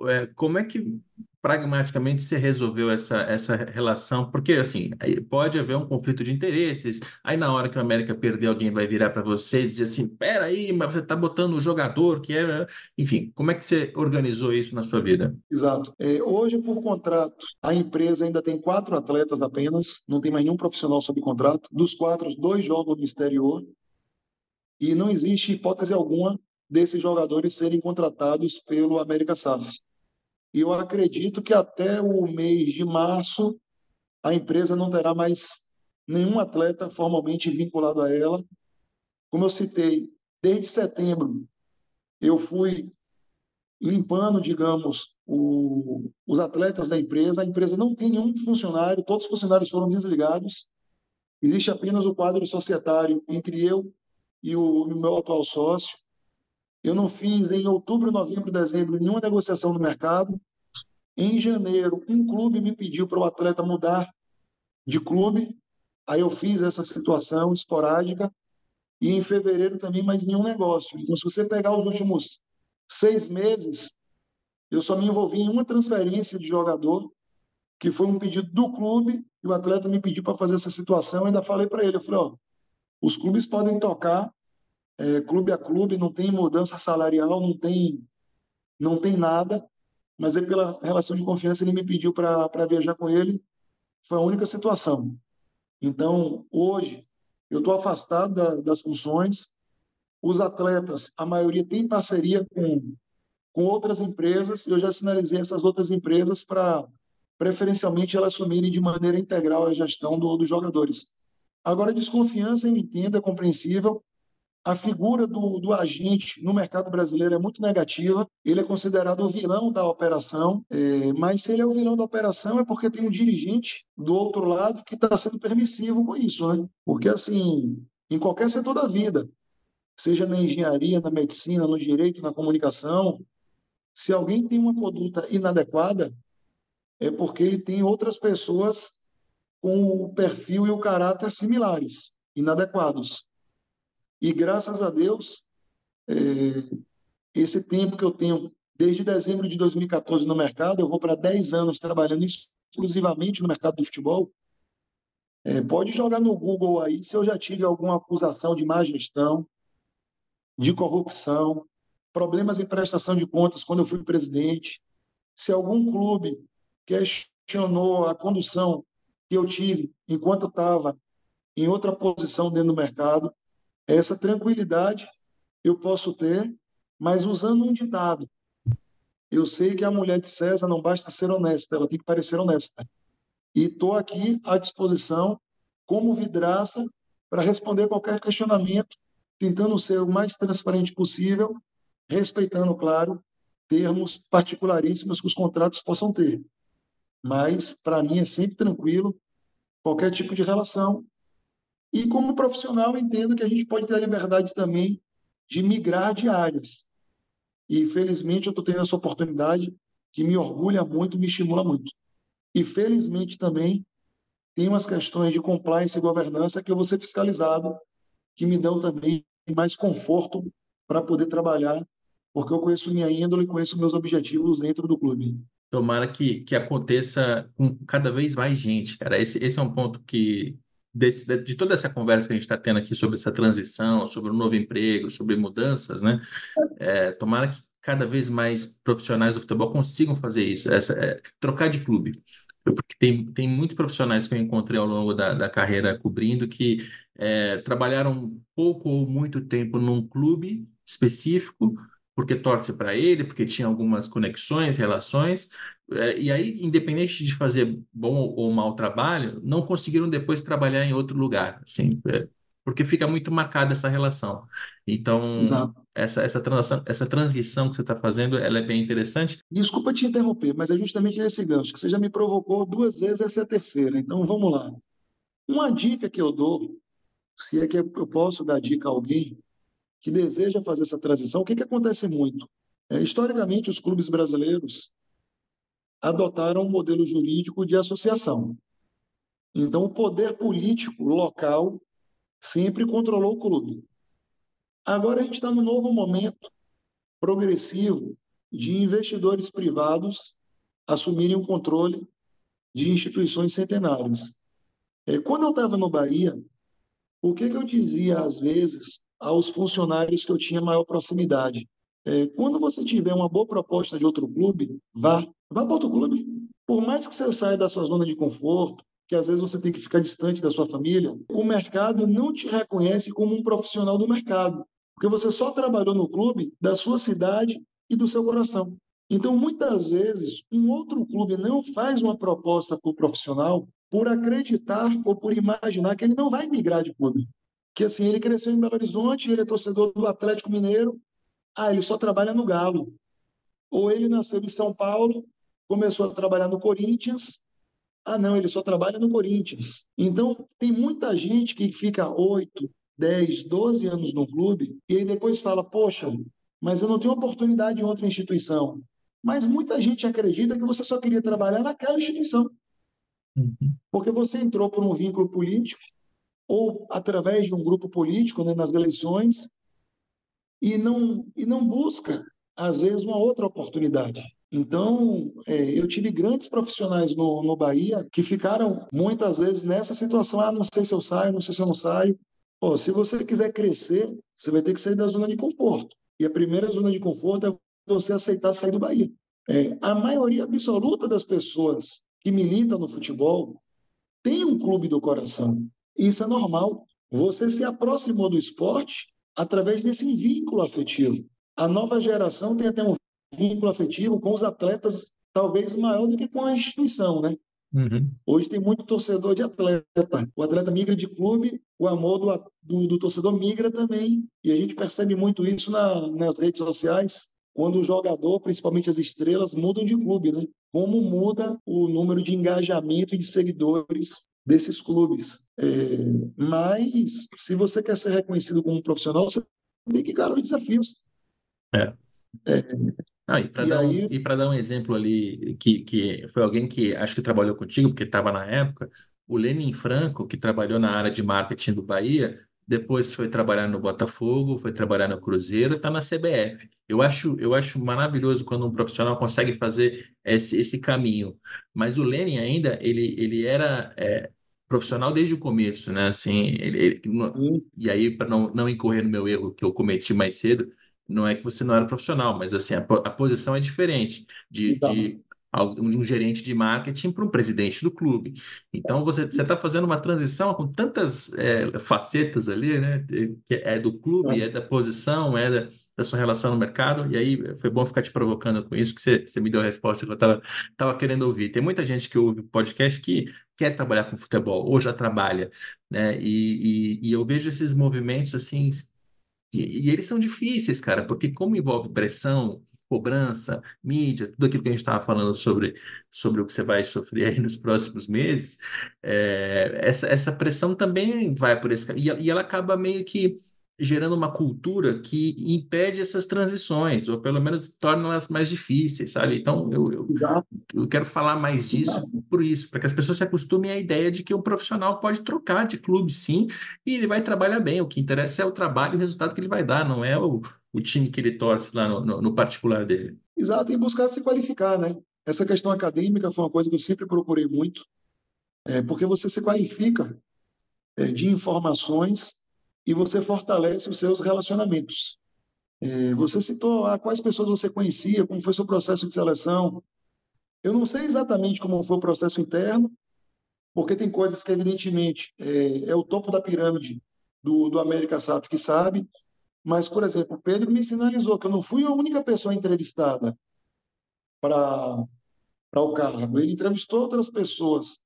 é, como é que pragmaticamente você resolveu essa, essa relação? Porque, assim, pode haver um conflito de interesses, aí na hora que o América perder, alguém vai virar para você e dizer assim, peraí, mas você está botando o jogador que é... Enfim, como é que você organizou isso na sua vida? Exato. É, hoje, por contrato, a empresa ainda tem quatro atletas apenas, não tem mais nenhum profissional sob contrato. Dos quatro, dois jogam no exterior, e não existe hipótese alguma desses jogadores serem contratados pelo América SAF. E eu acredito que até o mês de março a empresa não terá mais nenhum atleta formalmente vinculado a ela. Como eu citei, desde setembro eu fui limpando, digamos, o, os atletas da empresa. A empresa não tem nenhum funcionário, todos os funcionários foram desligados. Existe apenas o quadro societário entre eu e o, e o meu atual sócio. Eu não fiz em outubro, novembro, dezembro nenhuma negociação no mercado. Em janeiro, um clube me pediu para o atleta mudar de clube. Aí eu fiz essa situação esporádica. E em fevereiro também mais nenhum negócio. Então, se você pegar os últimos seis meses, eu só me envolvi em uma transferência de jogador, que foi um pedido do clube, e o atleta me pediu para fazer essa situação. Eu ainda falei para ele, eu falei, ó, os clubes podem tocar é, clube a clube, não tem mudança salarial, não tem, não tem nada, mas é pela relação de confiança ele me pediu para viajar com ele, foi a única situação. Então, hoje, eu estou afastado da, das funções, os atletas, a maioria tem parceria com, com outras empresas, eu já sinalizei essas outras empresas para, preferencialmente, elas assumirem de maneira integral a gestão do, dos jogadores. Agora, desconfiança, eu entendo, é compreensível, a figura do, do, agente no mercado brasileiro é muito negativa. Ele é considerado o vilão da operação, é, mas se ele é o vilão da operação é porque tem um dirigente do outro lado que está sendo permissivo com isso, né? Porque, assim, em qualquer setor da vida, seja na engenharia, na medicina, no direito, na comunicação, se alguém tem uma conduta inadequada, é porque ele tem outras pessoas com o perfil e o caráter similares, inadequados. E graças a Deus, é, esse tempo que eu tenho, desde dezembro de 2014 no mercado, eu vou para 10 anos trabalhando exclusivamente no mercado do futebol. É, pode jogar no Google aí se eu já tive alguma acusação de má gestão, de corrupção, problemas em prestação de contas quando eu fui presidente. Se algum clube questionou a condução que eu tive enquanto estava em outra posição dentro do mercado, essa tranquilidade eu posso ter, mas usando um ditado. Eu sei que a mulher de César não basta ser honesta, ela tem que parecer honesta. E estou aqui à disposição, como vidraça, para responder qualquer questionamento, tentando ser o mais transparente possível, respeitando, claro, termos particularíssimos que os contratos possam ter. Mas, para mim, é sempre tranquilo qualquer tipo de relação e como profissional, entendo que a gente pode ter a liberdade também de migrar de áreas. E felizmente eu estou tendo essa oportunidade que me orgulha muito, me estimula muito. E felizmente também tem umas questões de compliance e governança que eu vou ser fiscalizado, que me dão também mais conforto para poder trabalhar, porque eu conheço minha índole conheço meus objetivos dentro do clube. Tomara que, que aconteça com cada vez mais gente, cara. Esse, esse é um ponto que desse, de toda essa conversa que a gente está tendo aqui sobre essa transição, sobre o novo emprego, sobre mudanças, né? É, tomara que cada vez mais profissionais do futebol consigam fazer isso, essa, é, trocar de clube. Porque tem, tem muitos profissionais que eu encontrei ao longo da, da carreira cobrindo que é, trabalharam pouco ou muito tempo num clube específico, porque torce para ele, porque tinha algumas conexões, relações, e aí, independente de fazer bom ou mau trabalho, não conseguiram depois trabalhar em outro lugar, assim, é, porque fica muito marcada essa relação. Então, essa, essa, transação, essa transição que você está fazendo, ela é bem interessante. Desculpa te interromper, mas é justamente esse gancho, que você já me provocou duas vezes, essa é a terceira. Então, vamos lá. Uma dica que eu dou, se é que eu posso dar dica a alguém que deseja fazer essa transição, o que, que acontece muito? É, historicamente, os clubes brasileiros adotaram um modelo jurídico de associação. Então, o poder político local sempre controlou o clube. Agora a gente está num novo momento progressivo de investidores privados assumirem o controle de instituições centenárias. É, quando eu estava no Bahia, o que, que eu dizia às vezes aos funcionários que eu tinha maior proximidade? É, quando você tiver uma boa proposta de outro clube, vá, vá para outro clube. Por mais que você saia da sua zona de conforto, que às vezes você tem que ficar distante da sua família, o mercado não te reconhece como um profissional do mercado, porque você só trabalhou no clube da sua cidade e do seu coração. Então, muitas vezes, um outro clube não faz uma proposta para o profissional por acreditar ou por imaginar que ele não vai migrar de clube. Que assim, ele cresceu em Belo Horizonte, ele é torcedor do Atlético Mineiro, ah, ele só trabalha no Galo. Ou ele nasceu em São Paulo, começou a trabalhar no Corinthians, ah, não, ele só trabalha no Corinthians. Então, tem muita gente que fica 8, 10, 12 anos no clube e aí depois fala: Poxa, mas eu não tenho oportunidade em outra instituição. Mas muita gente acredita que você só queria trabalhar naquela instituição. Uhum. Porque você entrou por um vínculo político ou através de um grupo político né, nas eleições e não, e não busca, às vezes, uma outra oportunidade. Então, é, eu tive grandes profissionais no, no Bahia que ficaram muitas vezes nessa situação: ah, não sei se eu saio, não sei se eu não saio. Pô, se você quiser crescer, você vai ter que sair da zona de conforto. E a primeira zona de conforto é você aceitar sair do Bahia. É, a maioria absoluta das pessoas que militam no futebol tem um clube do coração. Isso é normal. Você se aproximou do esporte através desse vínculo afetivo. A nova geração tem até um vínculo afetivo com os atletas talvez maior do que com a instituição, né? Uhum. Hoje tem muito torcedor de atleta. O atleta migra de clube, o amor do, do, do torcedor migra também. E a gente percebe muito isso na, nas redes sociais, quando o jogador, principalmente as estrelas, mudam de clube, né? Como muda o número de engajamento e de seguidores desses clubes. É, mas, se você quer ser reconhecido como um profissional, você tem que encarar os desafios. É. é não, e para dar, aí... um, dar um exemplo ali, que, que foi alguém que acho que trabalhou contigo, porque estava na época, o Lenin Franco, que trabalhou na área de marketing do Bahia, depois foi trabalhar no Botafogo, foi trabalhar no Cruzeiro, está na CBF. Eu acho, eu acho maravilhoso quando um profissional consegue fazer esse, esse caminho. Mas o Lenin ainda, ele, ele era é, profissional desde o começo, né? Assim, ele, ele, e aí, para não, não incorrer no meu erro que eu cometi mais cedo, não é que você não era profissional, mas assim, a, a posição é diferente de, de, de um gerente de marketing para um presidente do clube. Então você está fazendo uma transição com tantas é, facetas ali, né? Que é do clube, é, da posição, é da, da, sua relação no mercado. E aí foi bom ficar te provocando com isso, que você, você me deu a resposta que eu estava tava querendo ouvir. Tem muita gente que ouve podcast que quer trabalhar com futebol ou já trabalha, né? E, e, e eu vejo esses movimentos assim e, e, eles são difíceis, cara, porque como envolve pressão, cobrança, mídia, tudo aquilo que a gente estava falando sobre, sobre o que você vai sofrer aí <laughs> nos próximos meses, é, essa, essa pressão também vai por esse caminho. E, e ela acaba meio que gerando uma cultura que impede essas transições, ou pelo menos torna elas mais difíceis, sabe? Então, eu, eu, eu quero falar mais disso por isso, para que as pessoas se acostumem à ideia de que o profissional pode trocar de clube, sim, e ele vai trabalhar bem. O que interessa é o trabalho e o resultado que ele vai dar, não é o, o time que ele torce lá no, no, no particular dele. Exato, e buscar se qualificar, né? Essa questão acadêmica foi uma coisa que eu sempre procurei muito, é, porque você se qualifica é, de informações e você fortalece os seus relacionamentos. É, você citou ah, quais pessoas você conhecia, como foi seu processo de seleção. Eu não sei exatamente como foi o processo interno, porque tem coisas que, evidentemente, é, é o topo da pirâmide do, do América SAF que sabe, mas, por exemplo, o Pedro me sinalizou que eu não fui a única pessoa entrevistada para o cargo. Ele entrevistou outras pessoas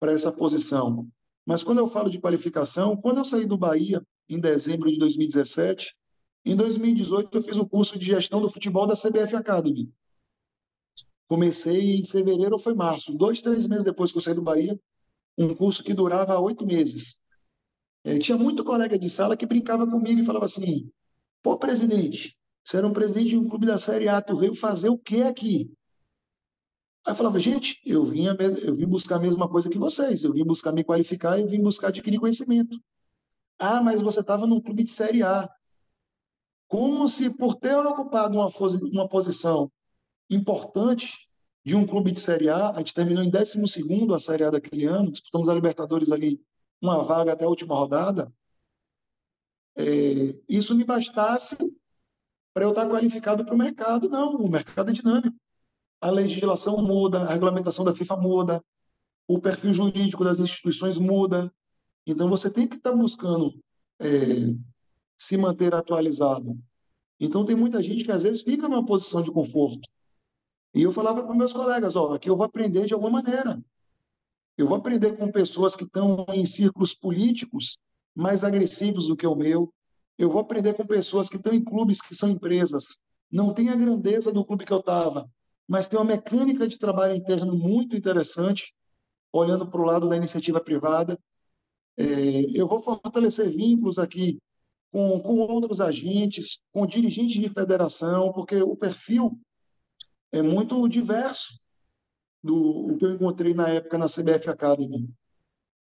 para essa posição. Mas quando eu falo de qualificação, quando eu saí do Bahia, em dezembro de 2017, em 2018 eu fiz o curso de gestão do futebol da CBF Academy. Comecei em fevereiro ou foi março, dois, três meses depois que eu saí do Bahia, um curso que durava oito meses. É, tinha muito colega de sala que brincava comigo e falava assim: pô, presidente, você era um presidente de um clube da Série A, tu veio fazer o que aqui? Aí eu falava, gente, eu vim, eu vim buscar a mesma coisa que vocês, eu vim buscar me qualificar, eu vim buscar adquirir conhecimento. Ah, mas você estava num clube de Série A. Como se por ter ocupado uma, uma posição importante de um clube de Série A. A gente terminou em 12 a Série A daquele ano, disputamos a Libertadores ali, uma vaga até a última rodada. É, isso me bastasse para eu estar qualificado para o mercado. Não, o mercado é dinâmico. A legislação muda, a regulamentação da FIFA muda, o perfil jurídico das instituições muda. Então, você tem que estar buscando é, se manter atualizado. Então, tem muita gente que às vezes fica numa posição de conforto. E eu falava para meus colegas: ó, aqui eu vou aprender de alguma maneira. Eu vou aprender com pessoas que estão em círculos políticos mais agressivos do que o meu. Eu vou aprender com pessoas que estão em clubes que são empresas. Não tem a grandeza do clube que eu estava, mas tem uma mecânica de trabalho interno muito interessante, olhando para o lado da iniciativa privada. É, eu vou fortalecer vínculos aqui com, com outros agentes, com dirigentes de federação, porque o perfil é muito diverso do que eu encontrei na época na CBF Academy.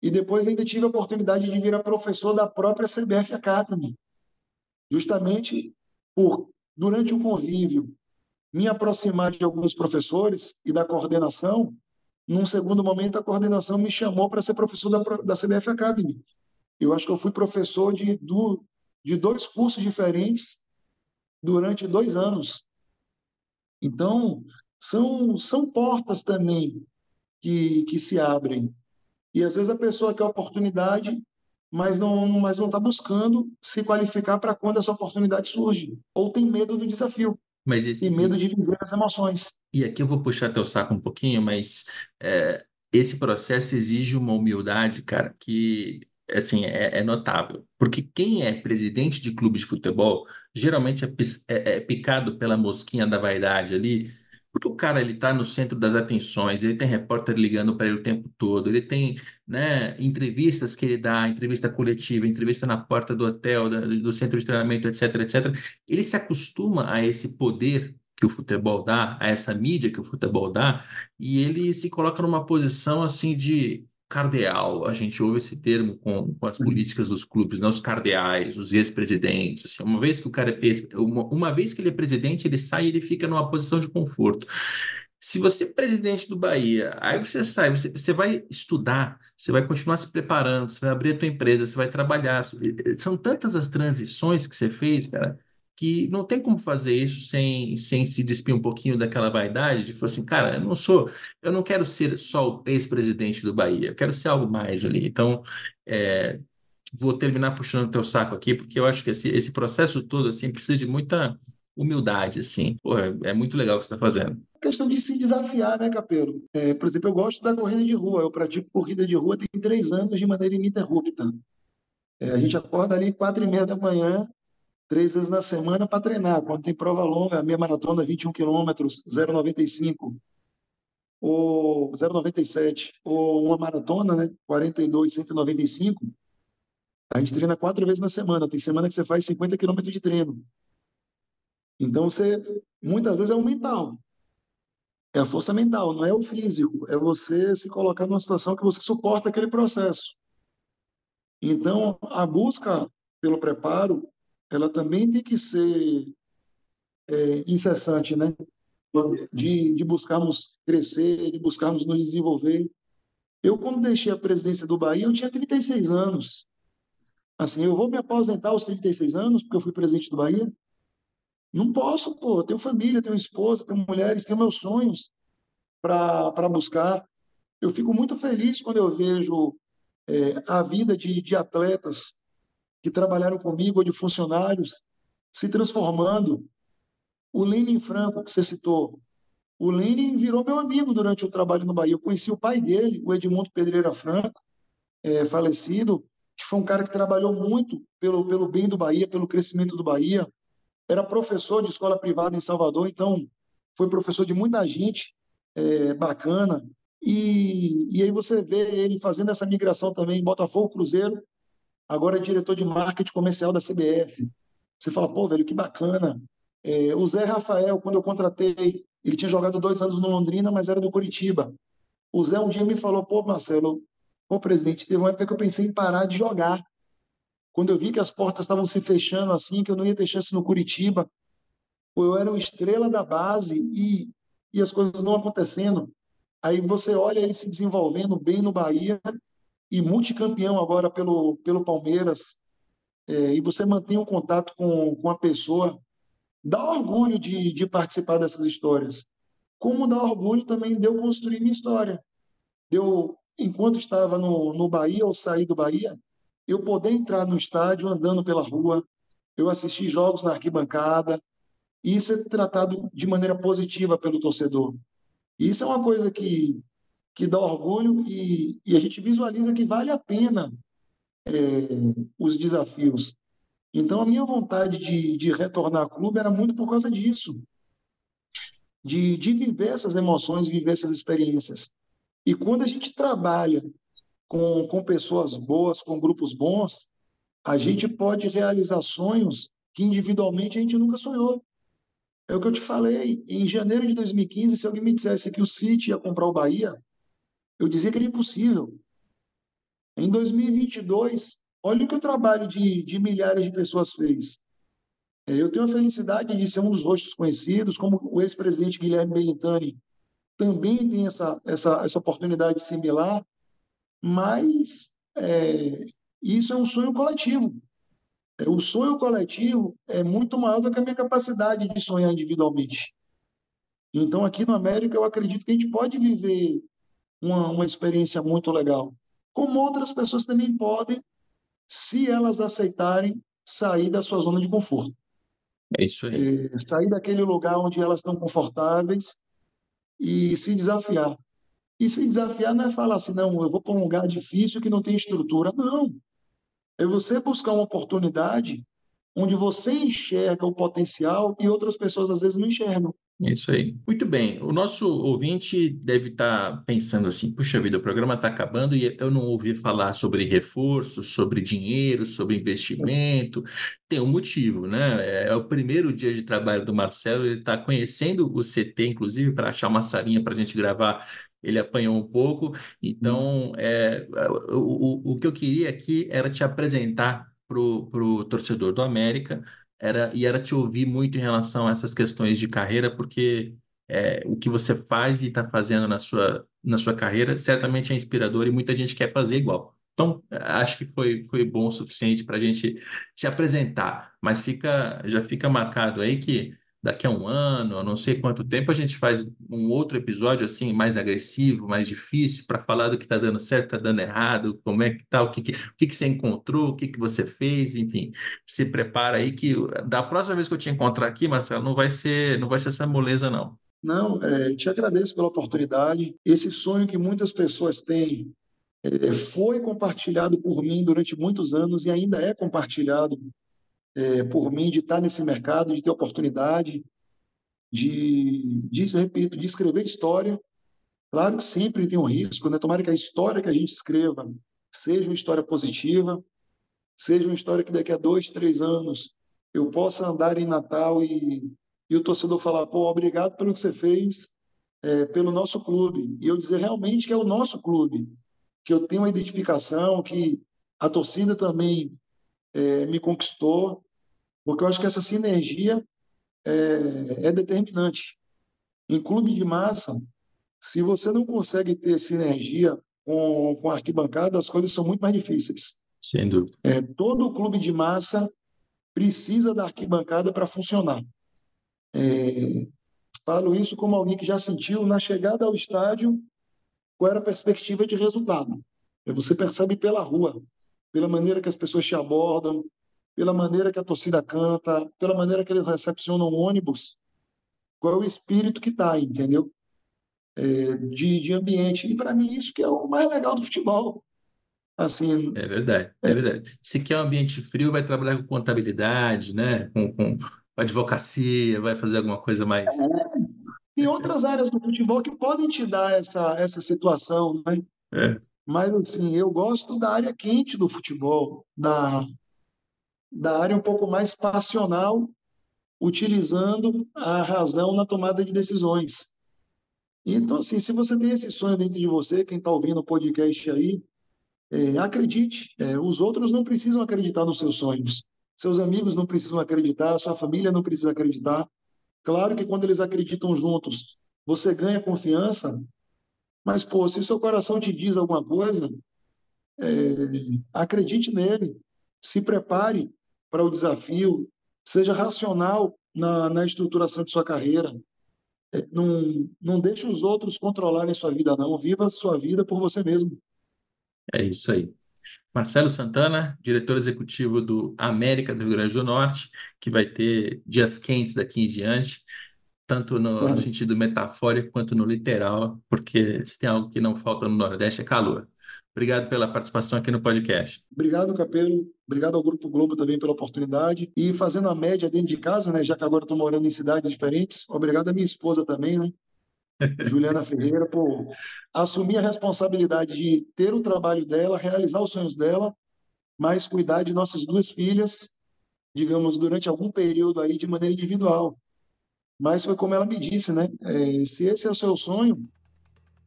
E depois ainda tive a oportunidade de virar professor da própria CBF Academy, justamente por, durante o convívio, me aproximar de alguns professores e da coordenação. Num segundo momento, a coordenação me chamou para ser professor da, da CBF Academy. Eu acho que eu fui professor de, do, de dois cursos diferentes durante dois anos. Então, são, são portas também que, que se abrem. E às vezes a pessoa quer oportunidade, mas não mas não está buscando se qualificar para quando essa oportunidade surge. Ou tem medo do desafio. Mas esse... Tem medo de viver as emoções. E aqui eu vou puxar teu saco um pouquinho, mas é, esse processo exige uma humildade, cara, que assim, é, é, notável. Porque quem é presidente de clube de futebol geralmente é, é, é picado pela mosquinha da vaidade ali, porque o cara ele está no centro das atenções, ele tem repórter ligando para ele o tempo todo, ele tem né, entrevistas que ele dá, entrevista coletiva, entrevista na porta do hotel, do centro de treinamento, etc, etc. Ele se acostuma a esse poder que o futebol dá, a essa mídia que o futebol dá, e ele se coloca numa posição assim de cardeal, a gente ouve esse termo com, com as políticas dos clubes, né? os cardeais, os ex-presidentes. Assim, uma vez que o cara é uma, uma vez que ele é presidente, ele sai e ele fica numa posição de conforto. Se você é presidente do Bahia, aí você sai, você, você vai estudar, você vai continuar se preparando, você vai abrir a tua empresa, você vai trabalhar. São tantas as transições que você fez, cara, que não tem como fazer isso sem, sem se despir um pouquinho daquela vaidade de falar assim, cara, eu não sou, eu não quero ser só o ex-presidente do Bahia, eu quero ser algo mais ali. Então, é, vou terminar puxando o teu saco aqui, porque eu acho que esse, esse processo todo, assim, precisa de muita humildade, assim. É, é muito legal o que você está fazendo. Questão de se desafiar, né, Capelo? É, por exemplo, eu gosto da corrida de rua. Eu pratico corrida de rua tem três anos de maneira ininterrupta. É, a gente acorda ali quatro e meia da manhã, três vezes na semana para treinar. Quando tem prova longa, a minha maratona 21 quilômetros, 0,95 ou 0,97 ou uma maratona, né, 42, 195. A gente treina quatro vezes na semana. Tem semana que você faz 50 quilômetros de treino. Então você muitas vezes é o mental. É a força mental, não é o físico. É você se colocar numa situação que você suporta aquele processo. Então, a busca pelo preparo ela também tem que ser é, incessante, né? De, de buscarmos crescer, de buscarmos nos desenvolver. Eu, quando deixei a presidência do Bahia, eu tinha 36 anos. Assim, eu vou me aposentar aos 36 anos, porque eu fui presidente do Bahia? Não posso, pô. Tenho família, tenho esposa, tenho mulheres, tenho meus sonhos para buscar. Eu fico muito feliz quando eu vejo é, a vida de, de atletas que trabalharam comigo, ou de funcionários, se transformando. O Lenin Franco, que você citou, o Lenin virou meu amigo durante o trabalho no Bahia. Eu conheci o pai dele, o Edmundo Pedreira Franco, é, falecido, que foi um cara que trabalhou muito pelo, pelo bem do Bahia, pelo crescimento do Bahia. Era professor de escola privada em Salvador, então foi professor de muita gente é, bacana. E, e aí você vê ele fazendo essa migração também Botafogo Cruzeiro, agora é diretor de marketing comercial da CBF. Você fala, pô, velho, que bacana. É, o Zé Rafael, quando eu contratei, ele tinha jogado dois anos no Londrina, mas era do Curitiba. O Zé um dia me falou, pô, Marcelo, pô, presidente, teve uma época que eu pensei em parar de jogar. Quando eu vi que as portas estavam se fechando assim, que eu não ia ter chance no Curitiba, eu era o estrela da base e e as coisas não acontecendo. Aí você olha ele se desenvolvendo bem no Bahia e multicampeão agora pelo, pelo Palmeiras, é, e você mantém um contato com, com a pessoa, dá orgulho de, de participar dessas histórias. Como dá orgulho também de eu construir minha história. Eu, enquanto estava no, no Bahia, ou sair do Bahia, eu poder entrar no estádio andando pela rua, eu assistir jogos na arquibancada, e ser tratado de maneira positiva pelo torcedor. Isso é uma coisa que, que dá orgulho e, e a gente visualiza que vale a pena é, os desafios. Então, a minha vontade de, de retornar ao clube era muito por causa disso. De, de viver essas emoções, viver essas experiências. E quando a gente trabalha com, com pessoas boas, com grupos bons, a gente pode realizar sonhos que individualmente a gente nunca sonhou. É o que eu te falei. Em janeiro de 2015, se alguém me dissesse que o City ia comprar o Bahia, eu dizia que era impossível. Em 2022, olha o que o trabalho de, de milhares de pessoas fez. É, eu tenho a felicidade de ser um dos rostos conhecidos, como o ex-presidente Guilherme Belintani também tem essa, essa, essa oportunidade similar, mas é, isso é um sonho coletivo. É, o sonho coletivo é muito maior do que a minha capacidade de sonhar individualmente. Então, aqui no América, eu acredito que a gente pode viver uma, uma experiência muito legal. Como outras pessoas também podem, se elas aceitarem sair da sua zona de conforto. É isso aí. É, sair daquele lugar onde elas estão confortáveis e se desafiar. E se desafiar não é falar assim, não, eu vou para um lugar difícil que não tem estrutura. Não. É você buscar uma oportunidade onde você enxerga o potencial e outras pessoas às vezes não enxergam. Isso aí. Muito bem. O nosso ouvinte deve estar tá pensando assim: puxa vida, o programa está acabando e eu não ouvi falar sobre reforço, sobre dinheiro, sobre investimento. Tem um motivo, né? É, é o primeiro dia de trabalho do Marcelo, ele está conhecendo o CT, inclusive, para achar uma salinha para a gente gravar ele apanhou um pouco. Então, é, o, o, o que eu queria aqui era te apresentar para o torcedor do América era, e era te ouvir muito em relação a essas questões de carreira, porque é, o que você faz e está fazendo na sua, na sua carreira certamente é inspirador e muita gente quer fazer igual. Então, acho que foi, foi bom o suficiente para a gente te apresentar, mas fica, já fica marcado aí que daqui a um ano, a não sei quanto tempo, a gente faz um outro episódio assim, mais agressivo, mais difícil, para falar do que está dando certo, está dando errado, como é que tá, o que, que, o que, que você encontrou, o que, que você fez, enfim. Se prepara aí que da próxima vez que eu te encontrar aqui, Marcelo, não vai ser, não vai ser essa moleza, não. Não, é, te agradeço pela oportunidade. Esse sonho que muitas pessoas têm é, foi compartilhado por mim durante muitos anos e ainda é compartilhado é, por mim de estar nesse mercado, de ter oportunidade de, de, repito, de escrever história. Claro que sempre tem um risco, né? Tomara que a história que a gente escreva seja uma história positiva, seja uma história que daqui a dois, três anos eu possa andar em Natal e, e o torcedor falar, pô, obrigado pelo que você fez é, pelo nosso clube. E eu dizer realmente que é o nosso clube, que eu tenho uma identificação, que a torcida também é, me conquistou, porque eu acho que essa sinergia é, é determinante. Em clube de massa, se você não consegue ter sinergia com, com a arquibancada, as coisas são muito mais difíceis. Sem dúvida. É, todo clube de massa precisa da arquibancada para funcionar. É, falo isso como alguém que já sentiu na chegada ao estádio qual era a perspectiva de resultado. Você percebe pela rua pela maneira que as pessoas te abordam, pela maneira que a torcida canta, pela maneira que eles recepcionam o ônibus, qual é o espírito que está, entendeu? É, de, de ambiente. E para mim isso que é o mais legal do futebol. Assim, é verdade, é, é verdade. Se quer um ambiente frio, vai trabalhar com contabilidade, né? Com, com advocacia, vai fazer alguma coisa mais. É. Tem outras áreas do futebol que podem te dar essa, essa situação, né? É. Mas, assim, eu gosto da área quente do futebol, da, da área um pouco mais passional, utilizando a razão na tomada de decisões. Então, assim, se você tem esse sonho dentro de você, quem está ouvindo o podcast aí, é, acredite. É, os outros não precisam acreditar nos seus sonhos. Seus amigos não precisam acreditar, sua família não precisa acreditar. Claro que quando eles acreditam juntos, você ganha confiança, mas, pô, se o seu coração te diz alguma coisa, é, acredite nele, se prepare para o desafio, seja racional na, na estruturação de sua carreira. É, não, não deixe os outros controlarem sua vida, não. Viva sua vida por você mesmo. É isso aí. Marcelo Santana, diretor executivo do América do Rio Grande do Norte, que vai ter dias quentes daqui em diante, tanto no, no sentido metafórico quanto no literal, porque se tem algo que não falta no Nordeste é calor. Obrigado pela participação aqui no podcast. Obrigado, Capelo. Obrigado ao Grupo Globo também pela oportunidade. E fazendo a média dentro de casa, né? Já que agora estou morando em cidades diferentes. Obrigado à minha esposa também, né? <laughs> Juliana Ferreira, por assumir a responsabilidade de ter o trabalho dela, realizar os sonhos dela, mas cuidar de nossas duas filhas, digamos, durante algum período aí de maneira individual. Mas foi como ela me disse, né? É, se esse é o seu sonho,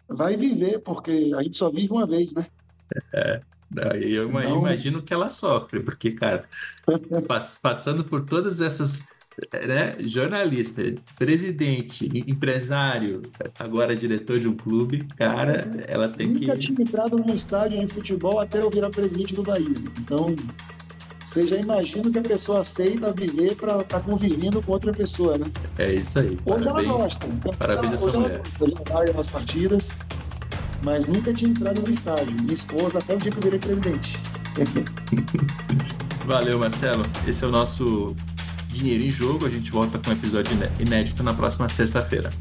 vai viver, porque a gente só vive uma vez, né? <laughs> É, eu então... imagino que ela sofre, porque, cara, <laughs> passando por todas essas né? Jornalista, presidente, empresário, agora diretor de um clube, cara, ela tem Nunca que. Nunca tinha entrado num estádio de futebol até eu virar presidente do Bahia. Então, você já imagina que a pessoa aceita viver para estar tá convivendo com outra pessoa, né? É isso aí. Hoje parabéns, ela gosta. Parabéns a sua hoje mulher. Ela vai nas partidas, mas nunca tinha entrado no estádio. Minha esposa até o dia que eu virei presidente. <laughs> Valeu, Marcelo. Esse é o nosso Dinheiro em Jogo. A gente volta com um episódio inédito na próxima sexta-feira.